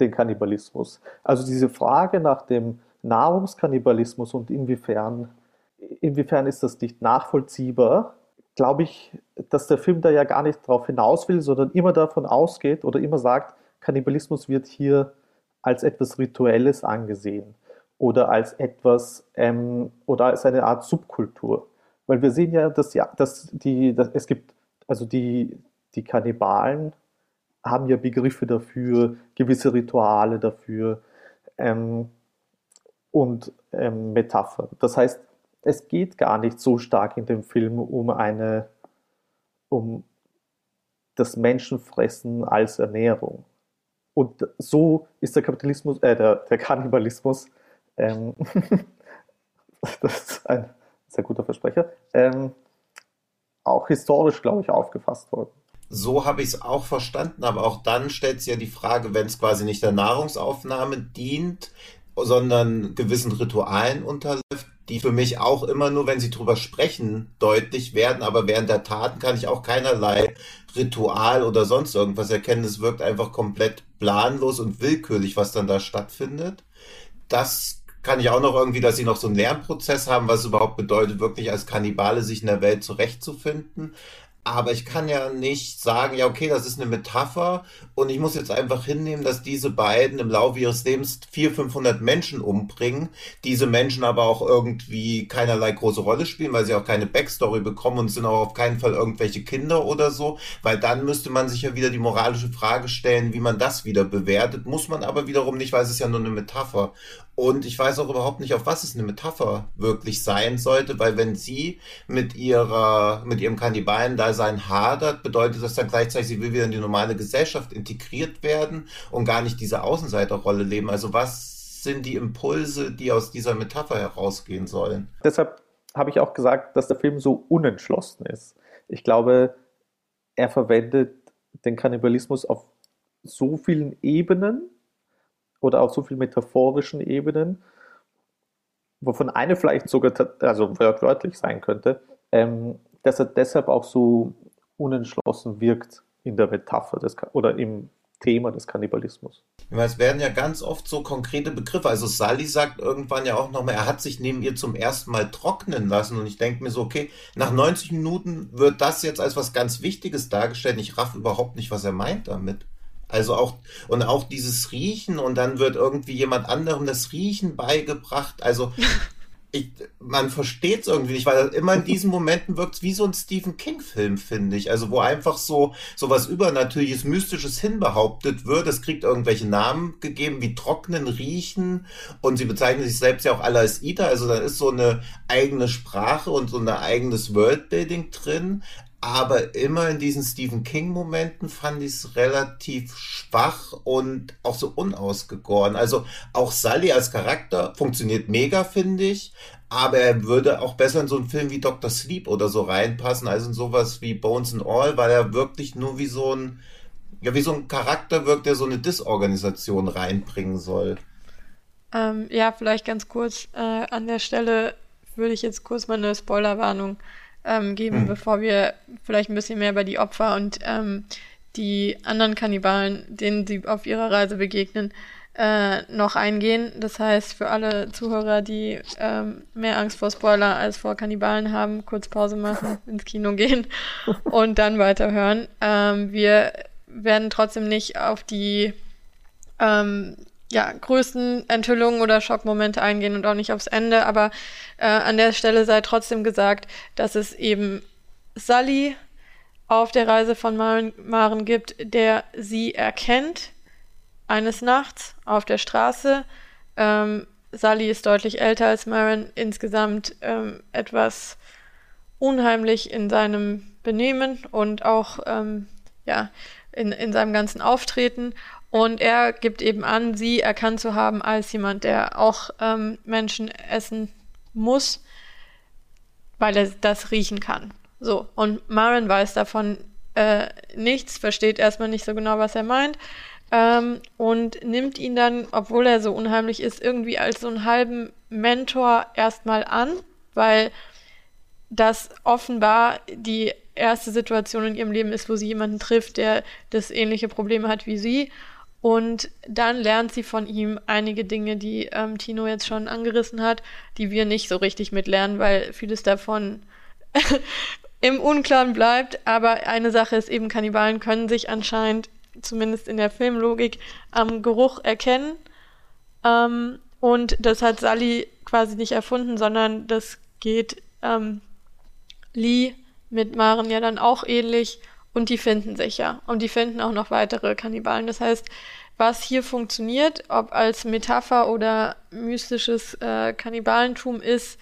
den Kannibalismus. Also diese Frage nach dem Nahrungskannibalismus und inwiefern, inwiefern ist das nicht nachvollziehbar, glaube ich, dass der Film da ja gar nicht darauf hinaus will, sondern immer davon ausgeht oder immer sagt, Kannibalismus wird hier als etwas Rituelles angesehen oder als etwas ähm, oder als eine Art Subkultur. Weil wir sehen ja, dass, ja, dass die, dass es gibt, also die, die Kannibalen haben ja Begriffe dafür, gewisse Rituale dafür ähm, und ähm, Metaphern. Das heißt, es geht gar nicht so stark in dem Film um eine, um das Menschenfressen als Ernährung. Und so ist der Kapitalismus, äh, der, der Kannibalismus, ähm, das ist ein sehr guter Versprecher, ähm, auch historisch, glaube ich, aufgefasst worden. So habe ich es auch verstanden, aber auch dann stellt sich ja die Frage, wenn es quasi nicht der Nahrungsaufnahme dient, sondern gewissen Ritualen unterläuft, die für mich auch immer nur, wenn sie drüber sprechen, deutlich werden, aber während der Taten kann ich auch keinerlei Ritual oder sonst irgendwas erkennen. Es wirkt einfach komplett planlos und willkürlich, was dann da stattfindet. Das kann ich auch noch irgendwie, dass sie noch so einen Lernprozess haben, was es überhaupt bedeutet, wirklich als Kannibale sich in der Welt zurechtzufinden. Aber ich kann ja nicht sagen, ja, okay, das ist eine Metapher und ich muss jetzt einfach hinnehmen, dass diese beiden im Laufe ihres Lebens 400, 500 Menschen umbringen, diese Menschen aber auch irgendwie keinerlei große Rolle spielen, weil sie auch keine Backstory bekommen und sind auch auf keinen Fall irgendwelche Kinder oder so, weil dann müsste man sich ja wieder die moralische Frage stellen, wie man das wieder bewertet, muss man aber wiederum nicht, weil es ist ja nur eine Metapher. Und ich weiß auch überhaupt nicht, auf was es eine Metapher wirklich sein sollte, weil wenn sie mit ihrer, mit ihrem Kannibalen-Dasein hadert, bedeutet das dann gleichzeitig, sie will wieder in die normale Gesellschaft integriert werden und gar nicht diese Außenseiterrolle leben. Also was sind die Impulse, die aus dieser Metapher herausgehen sollen? Deshalb habe ich auch gesagt, dass der Film so unentschlossen ist. Ich glaube, er verwendet den Kannibalismus auf so vielen Ebenen, oder auf so vielen metaphorischen Ebenen, wovon eine vielleicht sogar also wörtlich sein könnte, ähm, dass er deshalb auch so unentschlossen wirkt in der Metapher des, oder im Thema des Kannibalismus. Es werden ja ganz oft so konkrete Begriffe. Also Sally sagt irgendwann ja auch nochmal, er hat sich neben ihr zum ersten Mal trocknen lassen. Und ich denke mir so, okay, nach 90 Minuten wird das jetzt als was ganz Wichtiges dargestellt. Ich raff überhaupt nicht, was er meint damit. Also auch, und auch dieses Riechen und dann wird irgendwie jemand anderem das Riechen beigebracht. Also ich, man versteht es irgendwie nicht, weil immer in diesen Momenten wirkt es wie so ein Stephen King-Film, finde ich. Also wo einfach so, so was Übernatürliches, Mystisches hinbehauptet wird. Es kriegt irgendwelche Namen gegeben wie Trocknen, Riechen und sie bezeichnen sich selbst ja auch alle als Ida. Also da ist so eine eigene Sprache und so ein eigenes Worldbuilding drin. Aber immer in diesen Stephen King-Momenten fand ich es relativ schwach und auch so unausgegoren. Also auch Sully als Charakter funktioniert mega, finde ich. Aber er würde auch besser in so einen Film wie Dr. Sleep oder so reinpassen, als in sowas wie Bones and All, weil er wirklich nur wie so ein, ja, wie so ein Charakter wirkt, der so eine Disorganisation reinbringen soll. Ähm, ja, vielleicht ganz kurz äh, an der Stelle würde ich jetzt kurz mal eine Spoilerwarnung ähm, geben, mhm. bevor wir vielleicht ein bisschen mehr über die Opfer und ähm, die anderen Kannibalen, denen sie auf ihrer Reise begegnen, äh, noch eingehen. Das heißt, für alle Zuhörer, die ähm, mehr Angst vor Spoiler als vor Kannibalen haben, kurz Pause machen, ins Kino gehen und dann weiterhören. Ähm, wir werden trotzdem nicht auf die ähm, ja, größten Enthüllungen oder Schockmomente eingehen und auch nicht aufs Ende, aber äh, an der Stelle sei trotzdem gesagt, dass es eben Sully auf der Reise von Maren, Maren gibt, der sie erkennt eines Nachts auf der Straße. Ähm, Sully ist deutlich älter als Maren, insgesamt ähm, etwas unheimlich in seinem Benehmen und auch ähm, ja, in, in seinem ganzen Auftreten. Und er gibt eben an, sie erkannt zu haben als jemand, der auch ähm, Menschen essen muss, weil er das riechen kann. So, und Maren weiß davon äh, nichts, versteht erstmal nicht so genau, was er meint. Ähm, und nimmt ihn dann, obwohl er so unheimlich ist, irgendwie als so einen halben Mentor erstmal an, weil das offenbar die erste Situation in ihrem Leben ist, wo sie jemanden trifft, der das ähnliche Problem hat wie sie und dann lernt sie von ihm einige Dinge, die ähm, Tino jetzt schon angerissen hat, die wir nicht so richtig mitlernen, weil vieles davon im Unklaren bleibt. Aber eine Sache ist eben, Kannibalen können sich anscheinend, zumindest in der Filmlogik, am Geruch erkennen. Ähm, und das hat Sally quasi nicht erfunden, sondern das geht ähm, Lee mit Maren ja dann auch ähnlich und die finden sich ja. Und die finden auch noch weitere Kannibalen. Das heißt, was hier funktioniert, ob als Metapher oder mystisches äh, Kannibalentum ist,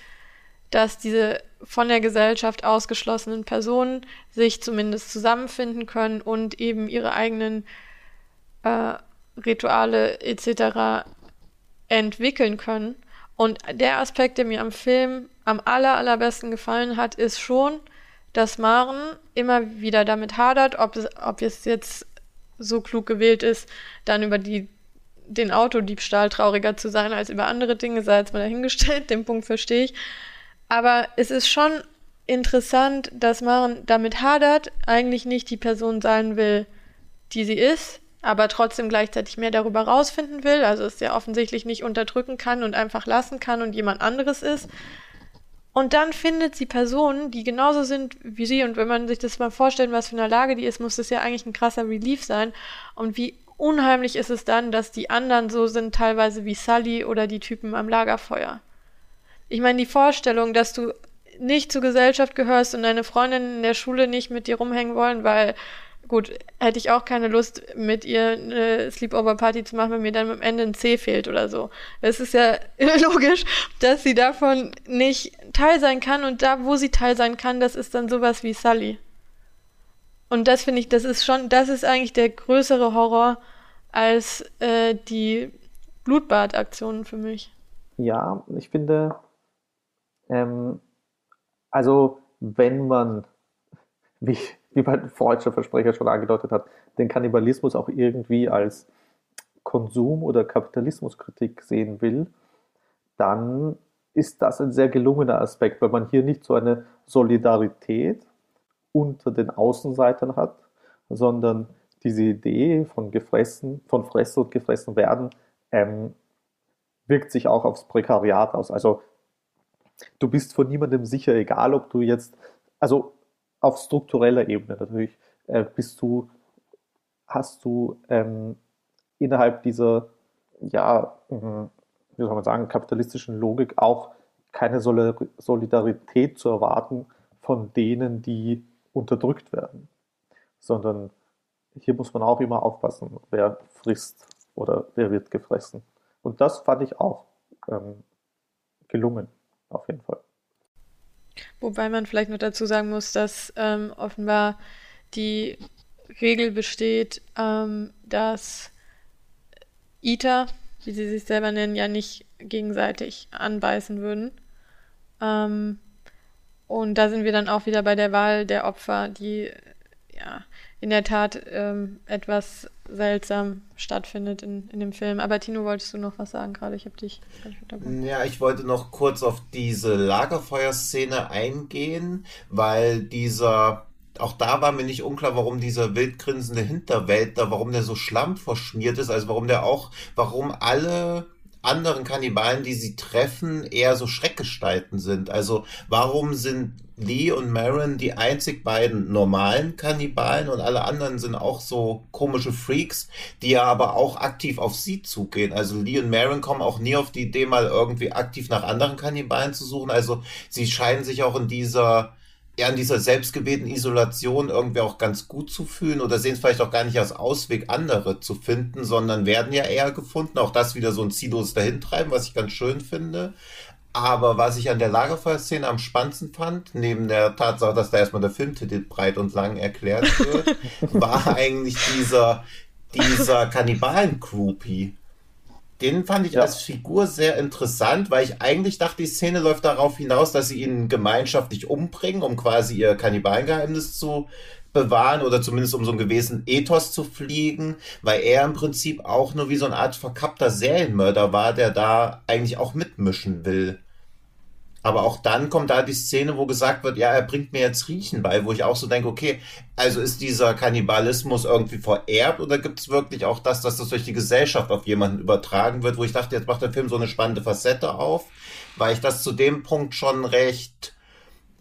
dass diese von der Gesellschaft ausgeschlossenen Personen sich zumindest zusammenfinden können und eben ihre eigenen äh, Rituale etc. entwickeln können. Und der Aspekt, der mir am Film am aller, allerbesten gefallen hat, ist schon, dass Maren immer wieder damit hadert, ob es, ob es jetzt so klug gewählt ist, dann über die, den Autodiebstahl trauriger zu sein als über andere Dinge, sei jetzt mal dahingestellt, den Punkt verstehe ich. Aber es ist schon interessant, dass Maren damit hadert, eigentlich nicht die Person sein will, die sie ist, aber trotzdem gleichzeitig mehr darüber rausfinden will, also es ja offensichtlich nicht unterdrücken kann und einfach lassen kann und jemand anderes ist. Und dann findet sie Personen, die genauso sind wie sie. Und wenn man sich das mal vorstellt, was für eine Lage die ist, muss das ja eigentlich ein krasser Relief sein. Und wie unheimlich ist es dann, dass die anderen so sind, teilweise wie Sully oder die Typen am Lagerfeuer. Ich meine, die Vorstellung, dass du nicht zur Gesellschaft gehörst und deine Freundinnen in der Schule nicht mit dir rumhängen wollen, weil gut, hätte ich auch keine Lust, mit ihr eine Sleepover-Party zu machen, wenn mir dann am Ende ein C fehlt oder so. Es ist ja logisch, dass sie davon nicht Teil sein kann und da, wo sie Teil sein kann, das ist dann sowas wie Sully. Und das finde ich, das ist schon, das ist eigentlich der größere Horror als äh, die Blutbadaktionen für mich. Ja, ich finde, ähm, also wenn man, wie, wie mein freudscher Versprecher schon angedeutet hat, den Kannibalismus auch irgendwie als Konsum- oder Kapitalismuskritik sehen will, dann ist das ein sehr gelungener Aspekt, weil man hier nicht so eine Solidarität unter den Außenseitern hat, sondern diese Idee von gefressen, von Fressen und gefressen werden, ähm, wirkt sich auch aufs Prekariat aus. Also du bist von niemandem sicher, egal ob du jetzt, also auf struktureller Ebene natürlich, äh, bist du, hast du ähm, innerhalb dieser, ja, mh, wie soll man sagen, kapitalistischen Logik auch keine Solidarität zu erwarten von denen, die unterdrückt werden, sondern hier muss man auch immer aufpassen, wer frisst oder wer wird gefressen. Und das fand ich auch ähm, gelungen, auf jeden Fall. Wobei man vielleicht noch dazu sagen muss, dass ähm, offenbar die Regel besteht, ähm, dass ITER, wie sie sich selber nennen, ja nicht gegenseitig anbeißen würden. Ähm, und da sind wir dann auch wieder bei der Wahl der Opfer, die ja in der Tat ähm, etwas seltsam stattfindet in, in dem Film. Aber Tino, wolltest du noch was sagen gerade? Ich habe dich. Ja, ich wollte noch kurz auf diese Lagerfeuerszene eingehen, weil dieser auch da war mir nicht unklar, warum dieser wildgrinsende Hinterwäldler, warum der so schlammverschmiert ist, also warum der auch, warum alle anderen Kannibalen, die sie treffen, eher so Schreckgestalten sind. Also warum sind Lee und Marin die einzig beiden normalen Kannibalen und alle anderen sind auch so komische Freaks, die ja aber auch aktiv auf sie zugehen. Also Lee und Marin kommen auch nie auf die Idee, mal irgendwie aktiv nach anderen Kannibalen zu suchen. Also sie scheinen sich auch in dieser ja in dieser selbstgewählten Isolation irgendwie auch ganz gut zu fühlen oder sehen es vielleicht auch gar nicht als Ausweg, andere zu finden, sondern werden ja eher gefunden. Auch das wieder so ein ziellos dahintreiben, was ich ganz schön finde. Aber was ich an der Lagerfeuerszene am spannendsten fand, neben der Tatsache, dass da erstmal der Filmtitel breit und lang erklärt wird, war eigentlich dieser, dieser Kannibalen-Groupie den fand ich ja. als Figur sehr interessant, weil ich eigentlich dachte, die Szene läuft darauf hinaus, dass sie ihn gemeinschaftlich umbringen, um quasi ihr Kannibalengeheimnis zu bewahren oder zumindest um so einen gewissen Ethos zu fliegen, weil er im Prinzip auch nur wie so eine Art verkappter Serienmörder war, der da eigentlich auch mitmischen will. Aber auch dann kommt da die Szene, wo gesagt wird, ja, er bringt mir jetzt Riechen bei, wo ich auch so denke, okay, also ist dieser Kannibalismus irgendwie vererbt oder gibt es wirklich auch das, dass das durch die Gesellschaft auf jemanden übertragen wird, wo ich dachte, jetzt macht der Film so eine spannende Facette auf, weil ich das zu dem Punkt schon recht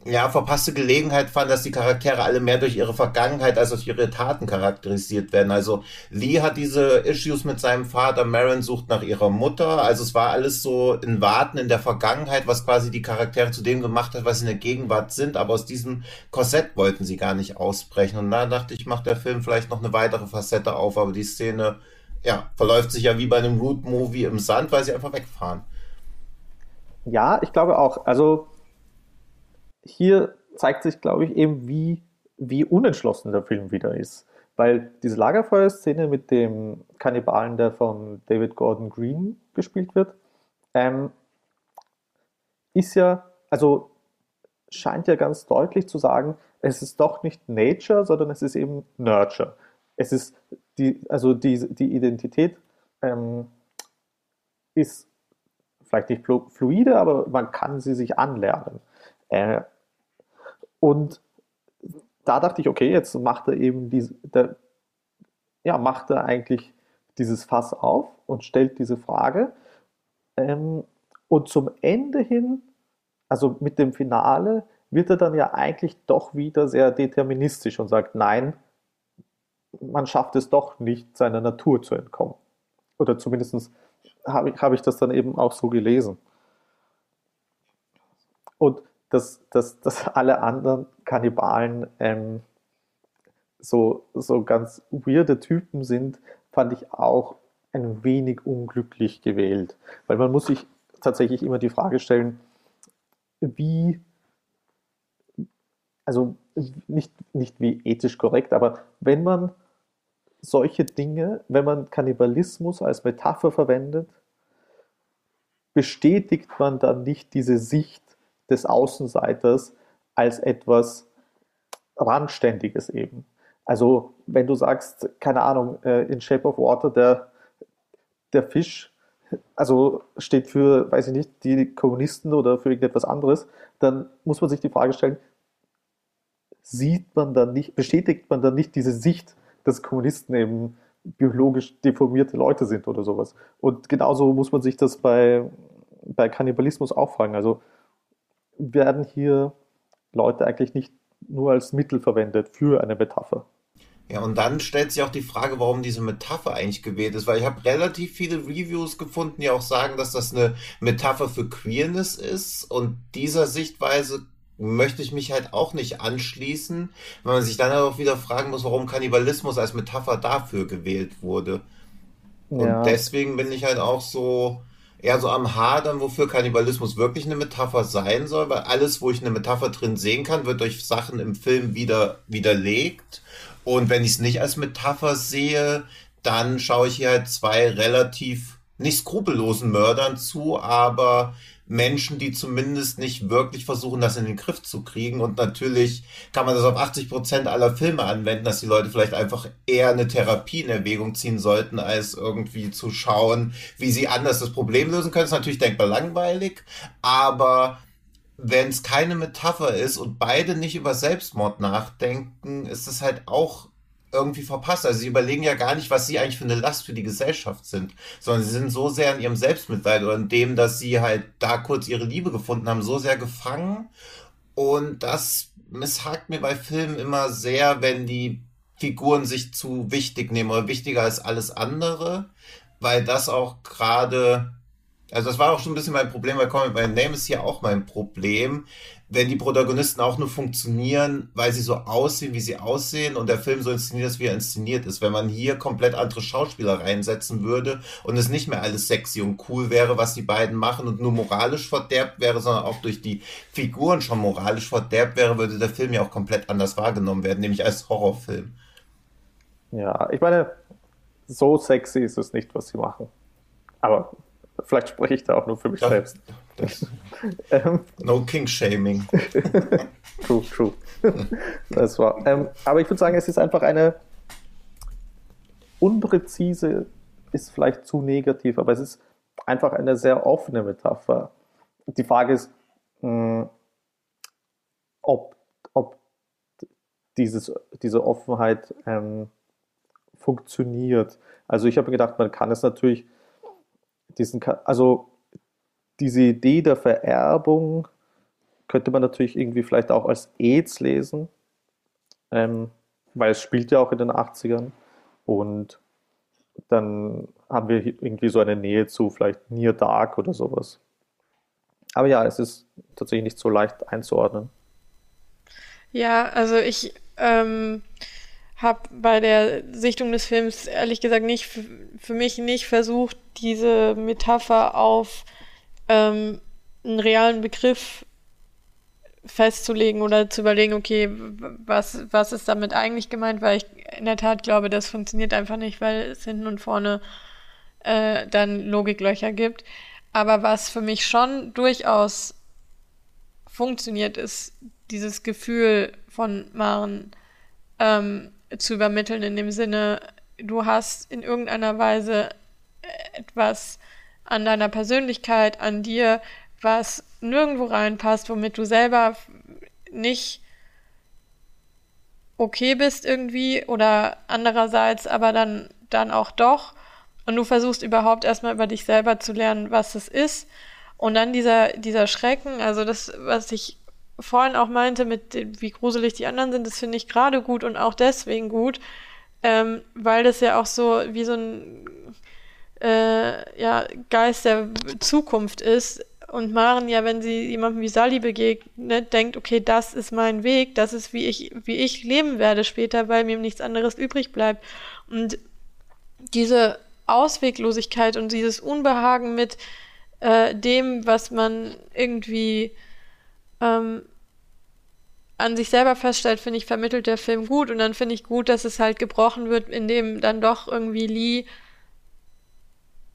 ja, verpasste Gelegenheit fand, dass die Charaktere alle mehr durch ihre Vergangenheit als durch ihre Taten charakterisiert werden. Also Lee hat diese Issues mit seinem Vater, Marin sucht nach ihrer Mutter. Also es war alles so in Warten in der Vergangenheit, was quasi die Charaktere zu dem gemacht hat, was sie in der Gegenwart sind. Aber aus diesem Korsett wollten sie gar nicht ausbrechen. Und da dachte ich, macht der Film vielleicht noch eine weitere Facette auf. Aber die Szene, ja, verläuft sich ja wie bei einem Root-Movie im Sand, weil sie einfach wegfahren. Ja, ich glaube auch. Also hier zeigt sich, glaube ich, eben, wie, wie unentschlossen der Film wieder ist. Weil diese Lagerfeuer-Szene mit dem Kannibalen, der von David Gordon Green gespielt wird, ähm, ist ja, also scheint ja ganz deutlich zu sagen, es ist doch nicht Nature, sondern es ist eben Nurture. Es ist die, also die, die Identität ähm, ist vielleicht nicht fluide, aber man kann sie sich anlernen. Äh, und da dachte ich, okay, jetzt macht er eben diese, der, ja, macht er eigentlich dieses Fass auf und stellt diese Frage. Ähm, und zum Ende hin, also mit dem Finale, wird er dann ja eigentlich doch wieder sehr deterministisch und sagt, nein, man schafft es doch nicht, seiner Natur zu entkommen. Oder zumindest habe ich, hab ich das dann eben auch so gelesen. Und dass, dass, dass alle anderen Kannibalen ähm, so, so ganz weirde Typen sind, fand ich auch ein wenig unglücklich gewählt. Weil man muss sich tatsächlich immer die Frage stellen, wie, also nicht, nicht wie ethisch korrekt, aber wenn man solche Dinge, wenn man Kannibalismus als Metapher verwendet, bestätigt man dann nicht diese Sicht des Außenseiters als etwas Randständiges eben. Also wenn du sagst, keine Ahnung, äh, in Shape of Water, der, der Fisch, also steht für, weiß ich nicht, die Kommunisten oder für irgendetwas anderes, dann muss man sich die Frage stellen, sieht man dann nicht, bestätigt man dann nicht diese Sicht, dass Kommunisten eben biologisch deformierte Leute sind oder sowas. Und genauso muss man sich das bei, bei Kannibalismus auch fragen. Also werden hier Leute eigentlich nicht nur als Mittel verwendet für eine Metapher. Ja, und dann stellt sich auch die Frage, warum diese Metapher eigentlich gewählt ist, weil ich habe relativ viele Reviews gefunden, die auch sagen, dass das eine Metapher für Queerness ist und dieser Sichtweise möchte ich mich halt auch nicht anschließen, weil man sich dann auch wieder fragen muss, warum Kannibalismus als Metapher dafür gewählt wurde. Ja. Und deswegen bin ich halt auch so, eher so am Hadern, wofür Kannibalismus wirklich eine Metapher sein soll, weil alles, wo ich eine Metapher drin sehen kann, wird durch Sachen im Film wieder widerlegt. Und wenn ich es nicht als Metapher sehe, dann schaue ich hier halt zwei relativ nicht skrupellosen Mördern zu, aber Menschen, die zumindest nicht wirklich versuchen, das in den Griff zu kriegen. Und natürlich kann man das auf 80 Prozent aller Filme anwenden, dass die Leute vielleicht einfach eher eine Therapie in Erwägung ziehen sollten, als irgendwie zu schauen, wie sie anders das Problem lösen können. Das ist natürlich denkbar langweilig, aber wenn es keine Metapher ist und beide nicht über Selbstmord nachdenken, ist es halt auch irgendwie verpasst. Also sie überlegen ja gar nicht, was sie eigentlich für eine Last für die Gesellschaft sind, sondern sie sind so sehr in ihrem Selbstmitleid oder in dem, dass sie halt da kurz ihre Liebe gefunden haben, so sehr gefangen. Und das misshakt mir bei Filmen immer sehr, wenn die Figuren sich zu wichtig nehmen oder wichtiger als alles andere, weil das auch gerade also das war auch schon ein bisschen mein Problem bei Comic My Name ist hier auch mein Problem, wenn die Protagonisten auch nur funktionieren, weil sie so aussehen, wie sie aussehen und der Film so inszeniert ist, wie er inszeniert ist. Wenn man hier komplett andere Schauspieler reinsetzen würde und es nicht mehr alles sexy und cool wäre, was die beiden machen und nur moralisch verderbt wäre, sondern auch durch die Figuren schon moralisch verderbt wäre, würde der Film ja auch komplett anders wahrgenommen werden, nämlich als Horrorfilm. Ja, ich meine, so sexy ist es nicht, was sie machen. Aber Vielleicht spreche ich da auch nur für mich das, selbst. Das, ähm, no King-Shaming. true, true. Das war. Ähm, aber ich würde sagen, es ist einfach eine unpräzise, ist vielleicht zu negativ, aber es ist einfach eine sehr offene Metapher. Die Frage ist, mh, hm, ob, ob dieses, diese Offenheit ähm, funktioniert. Also ich habe gedacht, man kann es natürlich diesen, also diese Idee der Vererbung könnte man natürlich irgendwie vielleicht auch als AIDS lesen, ähm, weil es spielt ja auch in den 80ern. Und dann haben wir irgendwie so eine Nähe zu vielleicht Near Dark oder sowas. Aber ja, es ist tatsächlich nicht so leicht einzuordnen. Ja, also ich ähm, habe bei der Sichtung des Films ehrlich gesagt nicht für mich nicht versucht, diese Metapher auf ähm, einen realen Begriff festzulegen oder zu überlegen, okay, was, was ist damit eigentlich gemeint, weil ich in der Tat glaube, das funktioniert einfach nicht, weil es hinten und vorne äh, dann Logiklöcher gibt. Aber was für mich schon durchaus funktioniert, ist dieses Gefühl von Maren ähm, zu übermitteln, in dem Sinne, du hast in irgendeiner Weise etwas an deiner Persönlichkeit, an dir, was nirgendwo reinpasst, womit du selber nicht okay bist irgendwie oder andererseits aber dann, dann auch doch. Und du versuchst überhaupt erstmal über dich selber zu lernen, was es ist. Und dann dieser, dieser Schrecken, also das, was ich vorhin auch meinte, mit wie gruselig die anderen sind, das finde ich gerade gut und auch deswegen gut, ähm, weil das ja auch so wie so ein äh, ja, Geist der Zukunft ist, und Maren ja, wenn sie jemandem wie Sally begegnet, denkt, okay, das ist mein Weg, das ist, wie ich, wie ich leben werde später, weil mir nichts anderes übrig bleibt. Und diese Ausweglosigkeit und dieses Unbehagen mit äh, dem, was man irgendwie ähm, an sich selber feststellt, finde ich, vermittelt der Film gut. Und dann finde ich gut, dass es halt gebrochen wird, indem dann doch irgendwie Lee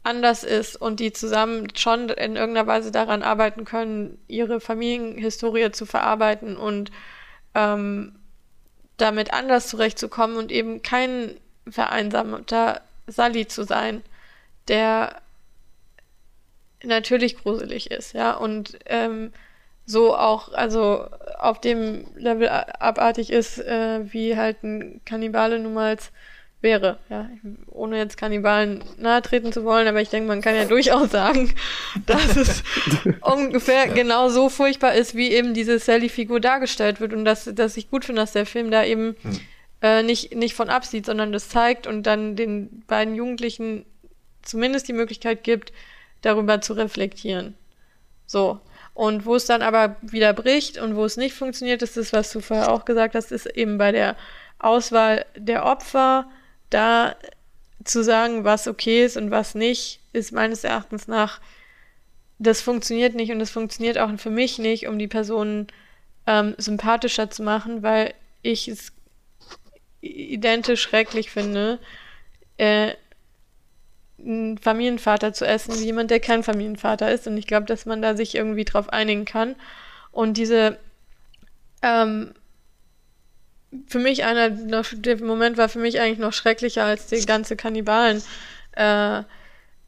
anders ist und die zusammen schon in irgendeiner Weise daran arbeiten können, ihre Familienhistorie zu verarbeiten und ähm, damit anders zurechtzukommen und eben kein vereinsamter Sally zu sein, der natürlich gruselig ist, ja, und ähm, so auch, also auf dem Level abartig ist, äh, wie halt ein Kannibale nun mal wäre. Ja, ohne jetzt Kannibalen nahe treten zu wollen, aber ich denke, man kann ja durchaus sagen, dass es ungefähr genau so furchtbar ist, wie eben diese Sally-Figur dargestellt wird und dass, dass ich gut finde, dass der Film da eben hm. äh, nicht, nicht von absieht, sondern das zeigt und dann den beiden Jugendlichen zumindest die Möglichkeit gibt, darüber zu reflektieren. So. Und wo es dann aber wieder bricht und wo es nicht funktioniert, ist das, was du vorher auch gesagt hast, ist eben bei der Auswahl der Opfer, da zu sagen, was okay ist und was nicht, ist meines Erachtens nach, das funktioniert nicht und das funktioniert auch für mich nicht, um die Personen ähm, sympathischer zu machen, weil ich es identisch schrecklich finde, äh, einen Familienvater zu essen, wie jemand, der kein Familienvater ist. Und ich glaube, dass man da sich irgendwie drauf einigen kann. Und diese ähm, für mich einer, der Moment war für mich eigentlich noch schrecklicher als die ganze Kannibalen, äh,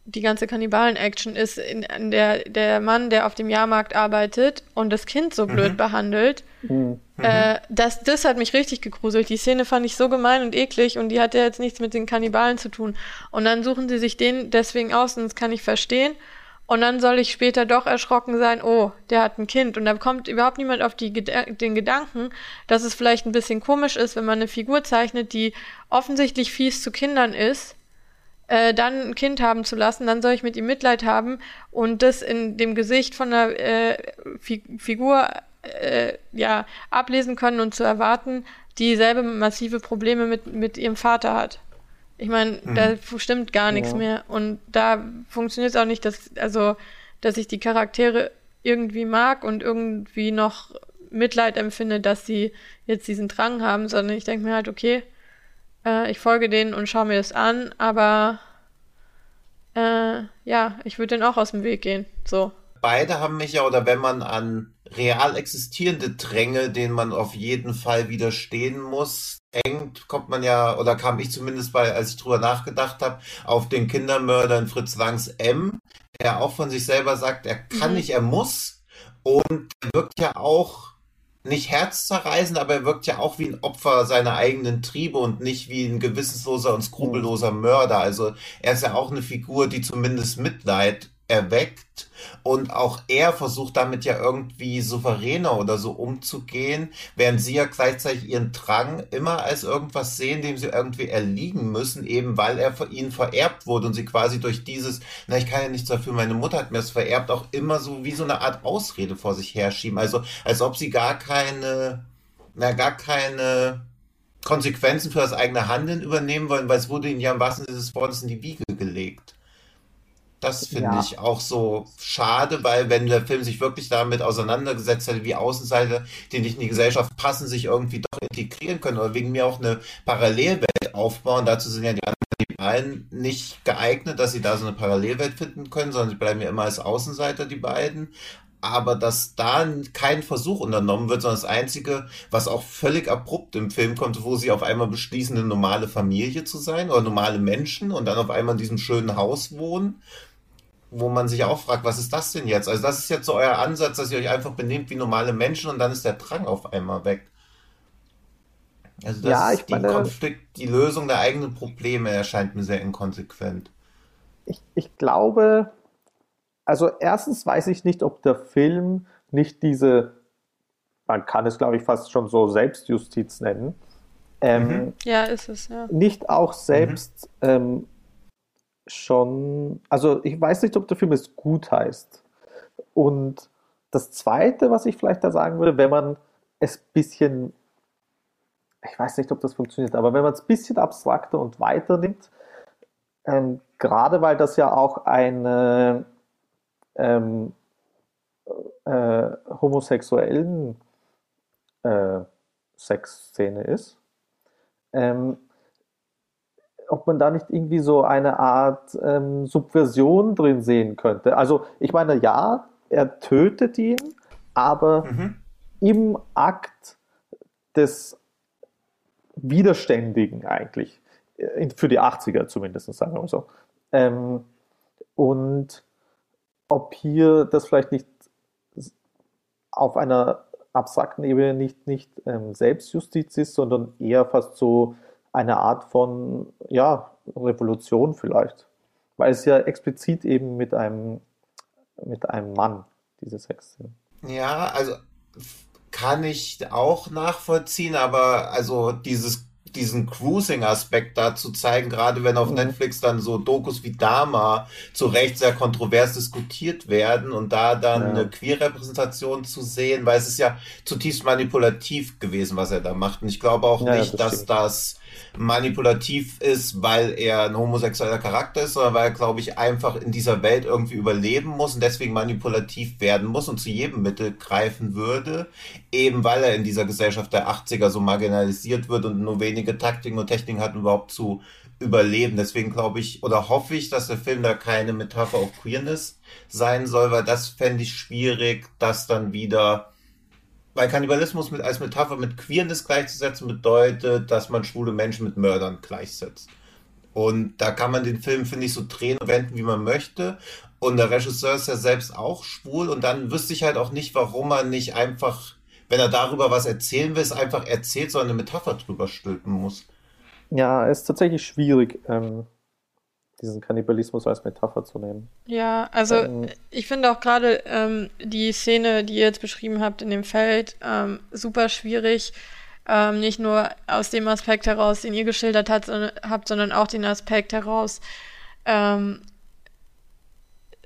die ganze Kannibalen-Action ist in, in, der, der Mann, der auf dem Jahrmarkt arbeitet und das Kind so blöd mhm. behandelt. Mhm. Äh, das, das hat mich richtig gegruselt. Die Szene fand ich so gemein und eklig und die hat ja jetzt nichts mit den Kannibalen zu tun. Und dann suchen sie sich den deswegen aus und das kann ich verstehen. Und dann soll ich später doch erschrocken sein, oh, der hat ein Kind. Und da kommt überhaupt niemand auf die, den Gedanken, dass es vielleicht ein bisschen komisch ist, wenn man eine Figur zeichnet, die offensichtlich fies zu Kindern ist, äh, dann ein Kind haben zu lassen, dann soll ich mit ihm Mitleid haben und das in dem Gesicht von einer äh, Fi Figur äh, ja, ablesen können und zu erwarten, die selbe massive Probleme mit, mit ihrem Vater hat. Ich meine, mhm. da stimmt gar nichts ja. mehr. Und da funktioniert es auch nicht, dass, also, dass ich die Charaktere irgendwie mag und irgendwie noch Mitleid empfinde, dass sie jetzt diesen Drang haben, sondern ich denke mir halt, okay, äh, ich folge denen und schaue mir das an, aber äh, ja, ich würde denen auch aus dem Weg gehen. So. Beide haben mich ja, oder wenn man an real existierende Dränge, denen man auf jeden Fall widerstehen muss, hängt, kommt man ja, oder kam ich zumindest bei, als ich drüber nachgedacht habe, auf den Kindermörder in Fritz Langs M, der auch von sich selber sagt, er kann mhm. nicht, er muss. Und er wirkt ja auch nicht herzzerreißend, aber er wirkt ja auch wie ein Opfer seiner eigenen Triebe und nicht wie ein gewissensloser und skrupelloser Mörder. Also er ist ja auch eine Figur, die zumindest Mitleid erweckt und auch er versucht damit ja irgendwie souveräner oder so umzugehen, während sie ja gleichzeitig ihren Drang immer als irgendwas sehen, dem sie irgendwie erliegen müssen, eben weil er von ihnen vererbt wurde und sie quasi durch dieses, na, ich kann ja nichts dafür, meine Mutter hat mir das vererbt, auch immer so wie so eine Art Ausrede vor sich herschieben. Also als ob sie gar keine, na, gar keine Konsequenzen für das eigene Handeln übernehmen wollen, weil es wurde ihnen ja im wahrsten Sinne des Wortes in die Wiege gelegt. Das finde ja. ich auch so schade, weil wenn der Film sich wirklich damit auseinandergesetzt hätte, wie Außenseiter, die nicht in die Gesellschaft passen, sich irgendwie doch integrieren können oder wegen mir auch eine Parallelwelt aufbauen. Dazu sind ja die anderen die beiden nicht geeignet, dass sie da so eine Parallelwelt finden können, sondern sie bleiben ja immer als Außenseiter, die beiden aber dass da kein Versuch unternommen wird, sondern das Einzige, was auch völlig abrupt im Film kommt, wo sie auf einmal beschließen, eine normale Familie zu sein oder normale Menschen und dann auf einmal in diesem schönen Haus wohnen, wo man sich auch fragt, was ist das denn jetzt? Also das ist jetzt so euer Ansatz, dass ihr euch einfach benehmt wie normale Menschen und dann ist der Drang auf einmal weg. Also das ja, ich ist die meine, Konflikt, die Lösung der eigenen Probleme erscheint mir sehr inkonsequent. Ich, ich glaube, also erstens weiß ich nicht, ob der Film nicht diese, man kann es glaube ich fast schon so Selbstjustiz nennen. Ähm, mhm. Ja, ist es, ja. Nicht auch selbst mhm. ähm, schon, also ich weiß nicht, ob der Film es gut heißt. Und das Zweite, was ich vielleicht da sagen würde, wenn man es ein bisschen, ich weiß nicht, ob das funktioniert, aber wenn man es ein bisschen abstrakter und weiter nimmt, ähm, gerade weil das ja auch eine ähm, äh, homosexuellen äh, Sexszene ist, ähm, ob man da nicht irgendwie so eine Art ähm, Subversion drin sehen könnte. Also ich meine, ja, er tötet ihn, aber mhm. im Akt des Widerständigen eigentlich, für die 80er zumindest, sagen wir mal so. Ähm, und ob hier das vielleicht nicht auf einer abstrakten Ebene nicht, nicht ähm, Selbstjustiz ist, sondern eher fast so eine Art von ja, Revolution vielleicht. Weil es ja explizit eben mit einem, mit einem Mann diese Sexszene. Ja, also kann ich auch nachvollziehen, aber also dieses diesen Cruising-Aspekt da zu zeigen, gerade wenn auf mhm. Netflix dann so Dokus wie Dama zu Recht sehr kontrovers diskutiert werden und da dann ja. eine Queer-Repräsentation zu sehen, weil es ist ja zutiefst manipulativ gewesen, was er da macht. Und ich glaube auch ja, nicht, das dass das manipulativ ist, weil er ein homosexueller Charakter ist, sondern weil er, glaube ich, einfach in dieser Welt irgendwie überleben muss und deswegen manipulativ werden muss und zu jedem Mittel greifen würde, eben weil er in dieser Gesellschaft der 80er so marginalisiert wird und nur wenige Taktiken und Techniken hat, überhaupt zu überleben. Deswegen glaube ich oder hoffe ich, dass der Film da keine Metapher auf Queerness sein soll, weil das fände ich schwierig, das dann wieder weil Kannibalismus mit, als Metapher mit Queerness gleichzusetzen bedeutet, dass man schwule Menschen mit Mördern gleichsetzt. Und da kann man den Film, finde ich, so drehen und wenden, wie man möchte. Und der Regisseur ist ja selbst auch schwul. Und dann wüsste ich halt auch nicht, warum man nicht einfach, wenn er darüber was erzählen will, es einfach erzählt, sondern eine Metapher drüber stülpen muss. Ja, ist tatsächlich schwierig. Ähm, diesen Kannibalismus als Metapher zu nehmen. Ja, also ähm, ich finde auch gerade ähm, die Szene, die ihr jetzt beschrieben habt in dem Feld, ähm, super schwierig. Ähm, nicht nur aus dem Aspekt heraus, den ihr geschildert hat, sondern, habt, sondern auch den Aspekt heraus, ähm,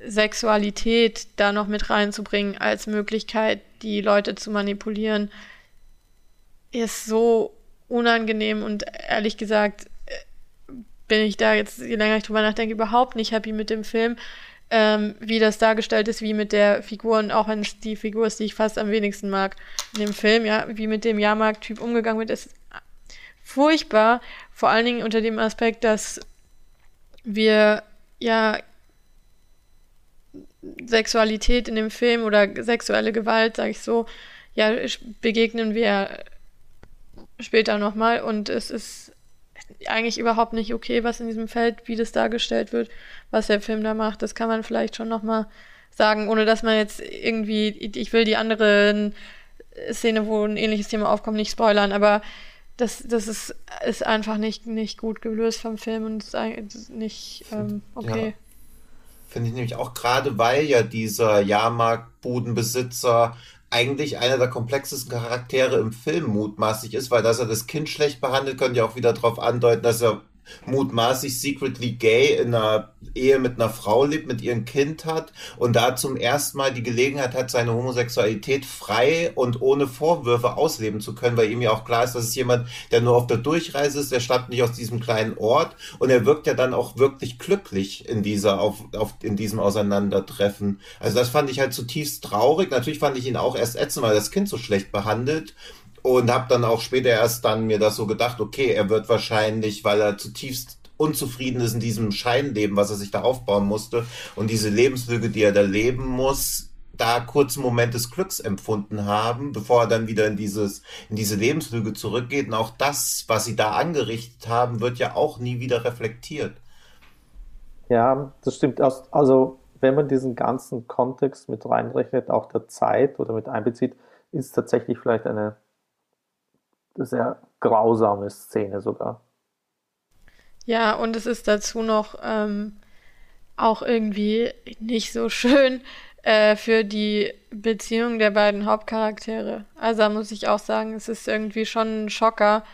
Sexualität da noch mit reinzubringen als Möglichkeit, die Leute zu manipulieren, ist so unangenehm und ehrlich gesagt bin ich da jetzt, je länger ich drüber nachdenke, überhaupt nicht happy mit dem Film, ähm, wie das dargestellt ist, wie mit der Figur und auch wenn es die Figur ist, die ich fast am wenigsten mag in dem Film, ja, wie mit dem Jahrmarkt-Typ umgegangen wird, ist furchtbar, vor allen Dingen unter dem Aspekt, dass wir ja Sexualität in dem Film oder sexuelle Gewalt, sag ich so, ja, begegnen wir später nochmal und es ist eigentlich überhaupt nicht okay, was in diesem Feld, wie das dargestellt wird, was der Film da macht. Das kann man vielleicht schon nochmal sagen, ohne dass man jetzt irgendwie, ich will die anderen Szene, wo ein ähnliches Thema aufkommt, nicht spoilern, aber das, das ist, ist einfach nicht, nicht gut gelöst vom Film und ist nicht ähm, okay. Ja. Finde ich nämlich auch gerade, weil ja dieser Jahrmarktbudenbesitzer eigentlich einer der komplexesten Charaktere im Film mutmaßlich ist, weil dass er das Kind schlecht behandelt, könnte ja auch wieder darauf andeuten, dass er mutmaßlich secretly gay in einer Ehe mit einer Frau lebt, mit ihrem Kind hat und da zum ersten Mal die Gelegenheit hat, seine Homosexualität frei und ohne Vorwürfe ausleben zu können, weil ihm ja auch klar ist, dass es jemand, der nur auf der Durchreise ist, der stammt nicht aus diesem kleinen Ort und er wirkt ja dann auch wirklich glücklich in dieser, auf, auf, in diesem Auseinandertreffen. Also das fand ich halt zutiefst traurig. Natürlich fand ich ihn auch erst ätzend, weil das Kind so schlecht behandelt und habe dann auch später erst dann mir das so gedacht, okay, er wird wahrscheinlich, weil er zutiefst unzufrieden ist in diesem Scheinleben, was er sich da aufbauen musste und diese Lebenslüge, die er da leben muss, da kurzen Moment des Glücks empfunden haben, bevor er dann wieder in dieses, in diese Lebenslüge zurückgeht. Und auch das, was sie da angerichtet haben, wird ja auch nie wieder reflektiert. Ja, das stimmt. Also, wenn man diesen ganzen Kontext mit reinrechnet, auch der Zeit oder mit einbezieht, ist tatsächlich vielleicht eine sehr grausame Szene sogar. Ja, und es ist dazu noch ähm, auch irgendwie nicht so schön äh, für die Beziehung der beiden Hauptcharaktere. Also da muss ich auch sagen, es ist irgendwie schon ein Schocker,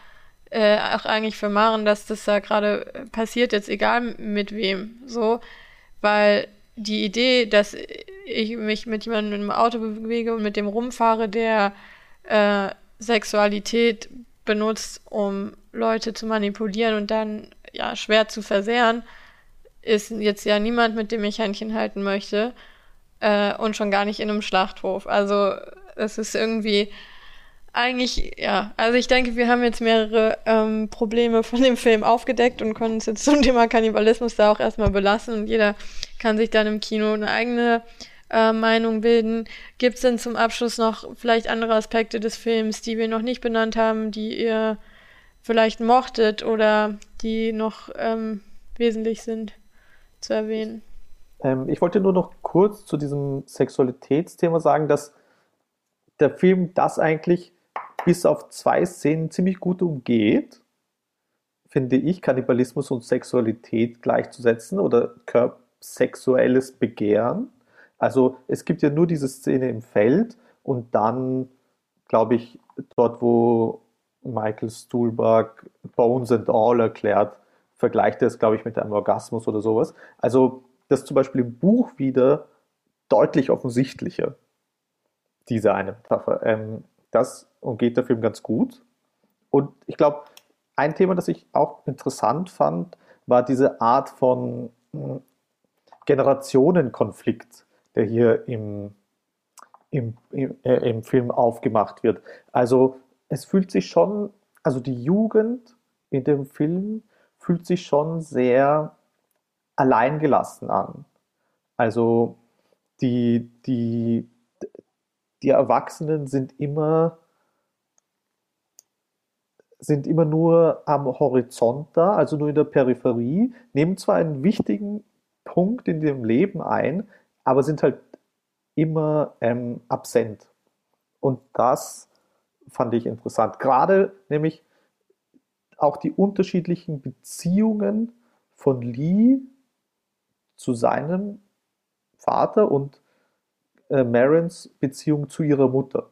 äh, auch eigentlich für Maren, dass das da gerade passiert, jetzt egal mit wem, so, weil die Idee, dass ich mich mit jemandem im Auto bewege und mit dem rumfahre, der äh, Sexualität benutzt, um Leute zu manipulieren und dann ja schwer zu versehren, ist jetzt ja niemand, mit dem ich Händchen halten möchte äh, und schon gar nicht in einem Schlachthof. Also es ist irgendwie eigentlich, ja, also ich denke, wir haben jetzt mehrere ähm, Probleme von dem Film aufgedeckt und können uns jetzt zum Thema Kannibalismus da auch erstmal belassen und jeder kann sich dann im Kino eine eigene äh, Meinung bilden. Gibt es denn zum Abschluss noch vielleicht andere Aspekte des Films, die wir noch nicht benannt haben, die ihr vielleicht mochtet oder die noch ähm, wesentlich sind zu erwähnen? Ähm, ich wollte nur noch kurz zu diesem Sexualitätsthema sagen, dass der Film das eigentlich bis auf zwei Szenen ziemlich gut umgeht, finde ich, Kannibalismus und Sexualität gleichzusetzen oder sexuelles Begehren. Also es gibt ja nur diese Szene im Feld und dann, glaube ich, dort, wo Michael Stuhlbarg Bones and All erklärt, vergleicht er es, glaube ich, mit einem Orgasmus oder sowas. Also das zum Beispiel im Buch wieder deutlich offensichtlicher, diese eine Metapher. Ähm, das umgeht der Film ganz gut. Und ich glaube, ein Thema, das ich auch interessant fand, war diese Art von hm, Generationenkonflikt, der hier im, im, im, äh, im Film aufgemacht wird. Also es fühlt sich schon, also die Jugend in dem Film fühlt sich schon sehr alleingelassen an. Also die, die, die Erwachsenen sind immer, sind immer nur am Horizont da, also nur in der Peripherie, nehmen zwar einen wichtigen Punkt in dem Leben ein, aber sind halt immer ähm, absent. Und das fand ich interessant. Gerade nämlich auch die unterschiedlichen Beziehungen von Lee zu seinem Vater und äh, Marins Beziehung zu ihrer Mutter,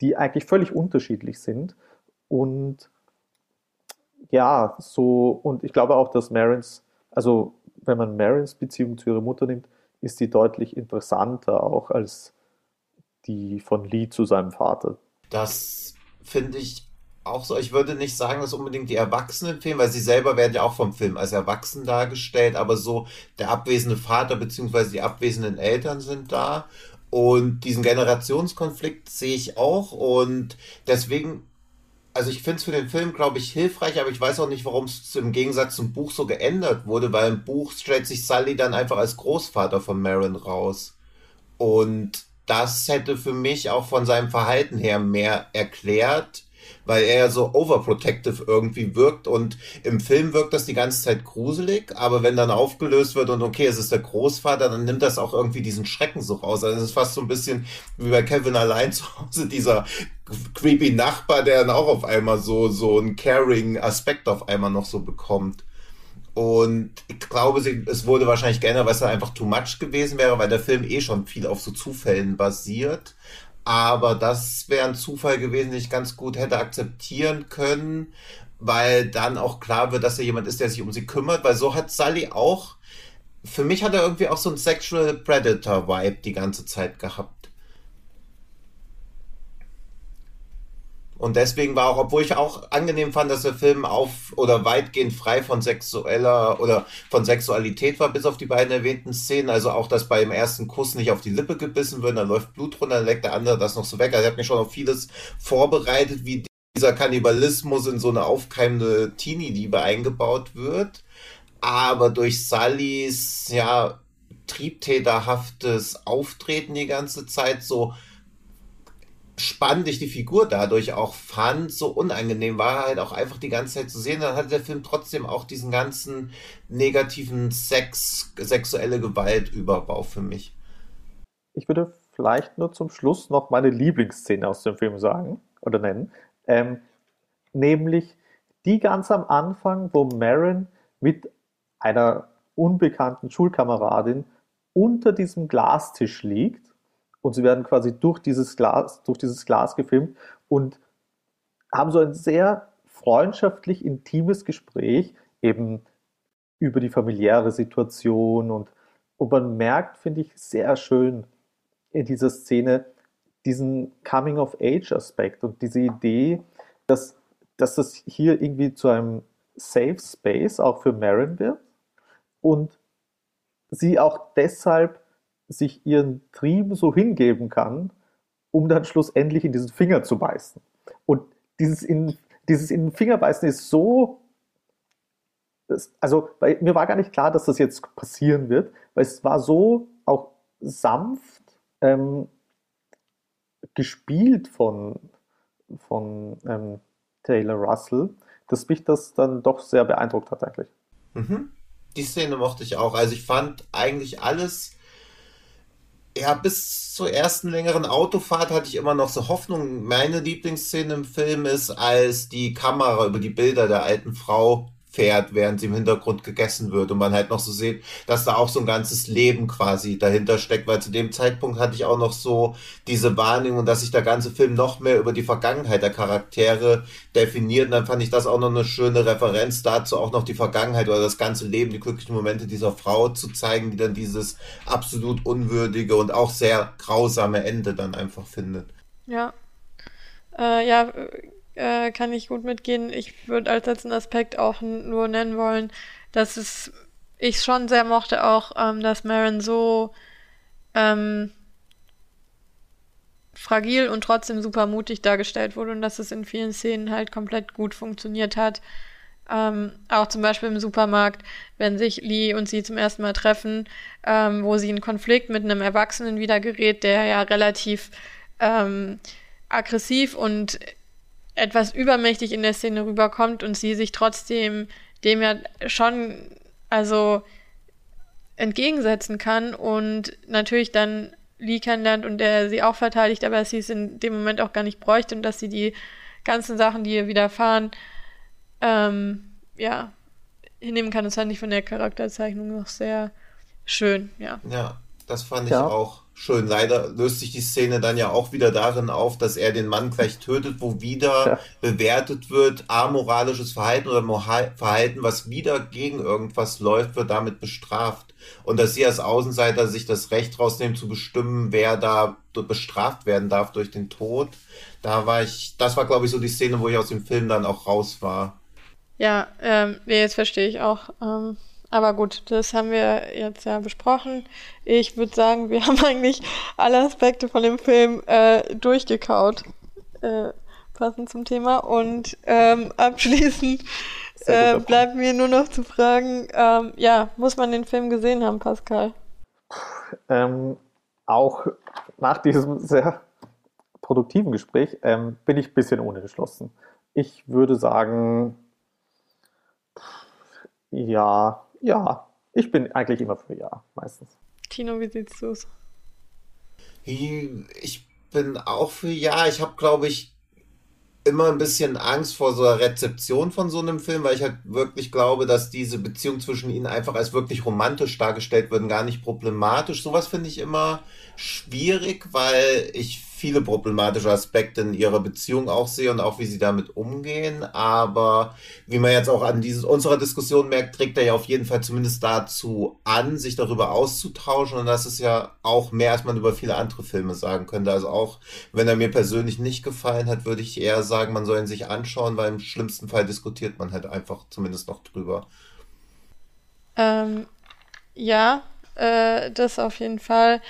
die eigentlich völlig unterschiedlich sind. Und ja, so, und ich glaube auch, dass Marins, also wenn man Marins Beziehung zu ihrer Mutter nimmt, ist die deutlich interessanter auch als die von Lee zu seinem Vater. Das finde ich auch so. Ich würde nicht sagen, dass unbedingt die Erwachsenen fehlen, weil sie selber werden ja auch vom Film als erwachsen dargestellt, aber so der abwesende Vater bzw. die abwesenden Eltern sind da. Und diesen Generationskonflikt sehe ich auch. Und deswegen also ich finde es für den Film, glaube ich, hilfreich, aber ich weiß auch nicht, warum es im Gegensatz zum Buch so geändert wurde, weil im Buch stellt sich Sully dann einfach als Großvater von Marin raus. Und das hätte für mich auch von seinem Verhalten her mehr erklärt, weil er so overprotective irgendwie wirkt und im Film wirkt das die ganze Zeit gruselig, aber wenn dann aufgelöst wird und okay, es ist der Großvater, dann nimmt das auch irgendwie diesen Schrecken so raus. Also es ist fast so ein bisschen wie bei Kevin allein zu Hause, dieser creepy Nachbar, der dann auch auf einmal so, so einen caring Aspekt auf einmal noch so bekommt. Und ich glaube, es wurde wahrscheinlich geändert, weil es dann einfach too much gewesen wäre, weil der Film eh schon viel auf so Zufällen basiert. Aber das wäre ein Zufall gewesen, den ich ganz gut hätte akzeptieren können, weil dann auch klar wird, dass er jemand ist, der sich um sie kümmert, weil so hat Sully auch, für mich hat er irgendwie auch so ein Sexual Predator Vibe die ganze Zeit gehabt. Und deswegen war auch, obwohl ich auch angenehm fand, dass der Film auf oder weitgehend frei von sexueller oder von Sexualität war, bis auf die beiden erwähnten Szenen. Also auch, dass beim ersten Kuss nicht auf die Lippe gebissen wird, dann läuft Blut runter, dann leckt der andere das noch so weg. Also er hat mich schon auf vieles vorbereitet, wie dieser Kannibalismus in so eine aufkeimende Teenie-Liebe eingebaut wird. Aber durch Sullys, ja, triebtäterhaftes Auftreten die ganze Zeit so spannend ich die Figur dadurch auch fand, so unangenehm war halt auch einfach die ganze Zeit zu sehen. Dann hatte der Film trotzdem auch diesen ganzen negativen Sex, sexuelle Gewaltüberbau für mich. Ich würde vielleicht nur zum Schluss noch meine Lieblingsszene aus dem Film sagen oder nennen. Ähm, nämlich die ganz am Anfang, wo Marin mit einer unbekannten Schulkameradin unter diesem Glastisch liegt und sie werden quasi durch dieses Glas, durch dieses Glas gefilmt und haben so ein sehr freundschaftlich intimes Gespräch eben über die familiäre Situation. Und, und man merkt, finde ich, sehr schön in dieser Szene diesen Coming-of-Age-Aspekt und diese Idee, dass, dass das hier irgendwie zu einem Safe Space auch für Marin wird und sie auch deshalb sich ihren Trieben so hingeben kann, um dann schlussendlich in diesen Finger zu beißen. Und dieses in, dieses in den Finger beißen ist so, das, also weil mir war gar nicht klar, dass das jetzt passieren wird, weil es war so auch sanft ähm, gespielt von, von ähm, Taylor Russell, dass mich das dann doch sehr beeindruckt hat eigentlich. Mhm. Die Szene mochte ich auch. Also ich fand eigentlich alles ja, bis zur ersten längeren Autofahrt hatte ich immer noch so Hoffnung. Meine Lieblingsszene im Film ist, als die Kamera über die Bilder der alten Frau fährt, während sie im Hintergrund gegessen wird und man halt noch so sieht, dass da auch so ein ganzes Leben quasi dahinter steckt, weil zu dem Zeitpunkt hatte ich auch noch so diese Wahrnehmung, dass sich der ganze Film noch mehr über die Vergangenheit der Charaktere definiert und dann fand ich das auch noch eine schöne Referenz dazu, auch noch die Vergangenheit oder das ganze Leben, die glücklichen Momente dieser Frau zu zeigen, die dann dieses absolut unwürdige und auch sehr grausame Ende dann einfach findet. Ja. Äh, ja, äh, kann ich gut mitgehen. Ich würde als letzten Aspekt auch nur nennen wollen, dass es ich schon sehr mochte auch, ähm, dass Marin so ähm, fragil und trotzdem super mutig dargestellt wurde und dass es in vielen Szenen halt komplett gut funktioniert hat. Ähm, auch zum Beispiel im Supermarkt, wenn sich Lee und sie zum ersten Mal treffen, ähm, wo sie in Konflikt mit einem Erwachsenen wieder gerät, der ja relativ ähm, aggressiv und etwas übermächtig in der Szene rüberkommt und sie sich trotzdem dem ja schon, also entgegensetzen kann und natürlich dann Lee kennenlernt und der sie auch verteidigt, aber sie es in dem Moment auch gar nicht bräuchte und dass sie die ganzen Sachen, die ihr widerfahren, ähm, ja, hinnehmen kann. Das fand ich von der Charakterzeichnung noch sehr schön, ja. Ja, das fand ich ja. auch schön. Leider löst sich die Szene dann ja auch wieder darin auf, dass er den Mann gleich tötet, wo wieder ja. bewertet wird, amoralisches Verhalten oder Verhalten, was wieder gegen irgendwas läuft, wird damit bestraft. Und dass sie als Außenseiter sich das Recht rausnehmen zu bestimmen, wer da bestraft werden darf durch den Tod. Da war ich, das war glaube ich so die Szene, wo ich aus dem Film dann auch raus war. Ja, ähm, jetzt verstehe ich auch. Ähm aber gut, das haben wir jetzt ja besprochen. Ich würde sagen, wir haben eigentlich alle Aspekte von dem Film äh, durchgekaut, äh, passend zum Thema. Und ähm, abschließend äh, bleibt mir nur noch zu fragen, ähm, ja, muss man den Film gesehen haben, Pascal? Ähm, auch nach diesem sehr produktiven Gespräch ähm, bin ich ein bisschen unentschlossen. Ich würde sagen, ja, ja, ich bin eigentlich immer für Ja, meistens. Tino, wie siehst du es? Ich bin auch für Ja. Ich habe, glaube ich, immer ein bisschen Angst vor so einer Rezeption von so einem Film, weil ich halt wirklich glaube, dass diese Beziehung zwischen ihnen einfach als wirklich romantisch dargestellt wird, gar nicht problematisch. Sowas finde ich immer schwierig, weil ich viele problematische Aspekte in ihrer Beziehung auch sehe und auch wie sie damit umgehen. Aber wie man jetzt auch an dieses, unserer Diskussion merkt, trägt er ja auf jeden Fall zumindest dazu an, sich darüber auszutauschen. Und das ist ja auch mehr, als man über viele andere Filme sagen könnte. Also auch wenn er mir persönlich nicht gefallen hat, würde ich eher sagen, man soll ihn sich anschauen, weil im schlimmsten Fall diskutiert man halt einfach zumindest noch drüber. Ähm, ja, äh, das auf jeden Fall.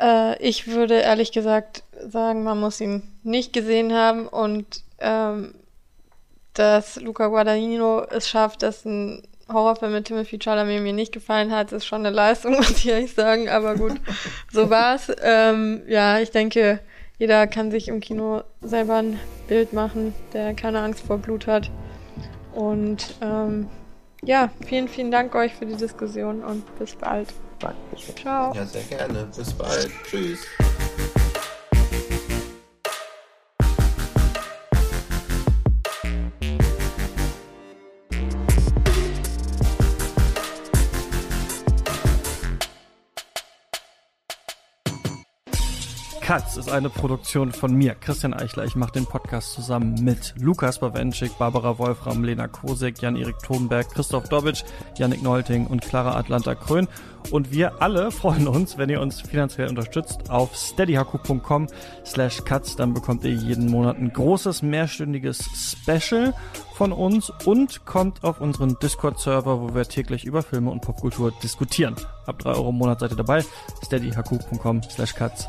Äh, ich würde ehrlich gesagt sagen, man muss ihn nicht gesehen haben und ähm, dass Luca Guadagnino es schafft, dass ein Horrorfilm mit Timothy Chalamet mir nicht gefallen hat, ist schon eine Leistung, muss ich ehrlich sagen. Aber gut, so war's. Ähm, ja, ich denke, jeder kann sich im Kino selber ein Bild machen, der keine Angst vor Blut hat. Und ähm, ja, vielen, vielen Dank euch für die Diskussion und bis bald. Dankeschön. Ciao. Ja, sehr gerne. Bis bald. Tschüss. Katz ist eine Produktion von mir, Christian Eichler. Ich mache den Podcast zusammen mit Lukas Bawenschik, Barbara Wolfram, Lena Kosek, Jan-Erik Thunberg, Christoph Dobitsch, Yannick Neulting und Clara Atlanta Krön. Und wir alle freuen uns, wenn ihr uns finanziell unterstützt auf steadyhaku.com slash cuts. Dann bekommt ihr jeden Monat ein großes mehrstündiges Special von uns und kommt auf unseren Discord-Server, wo wir täglich über Filme und Popkultur diskutieren. Ab drei Euro im Monat seid ihr dabei. steadyhaku.com slash cuts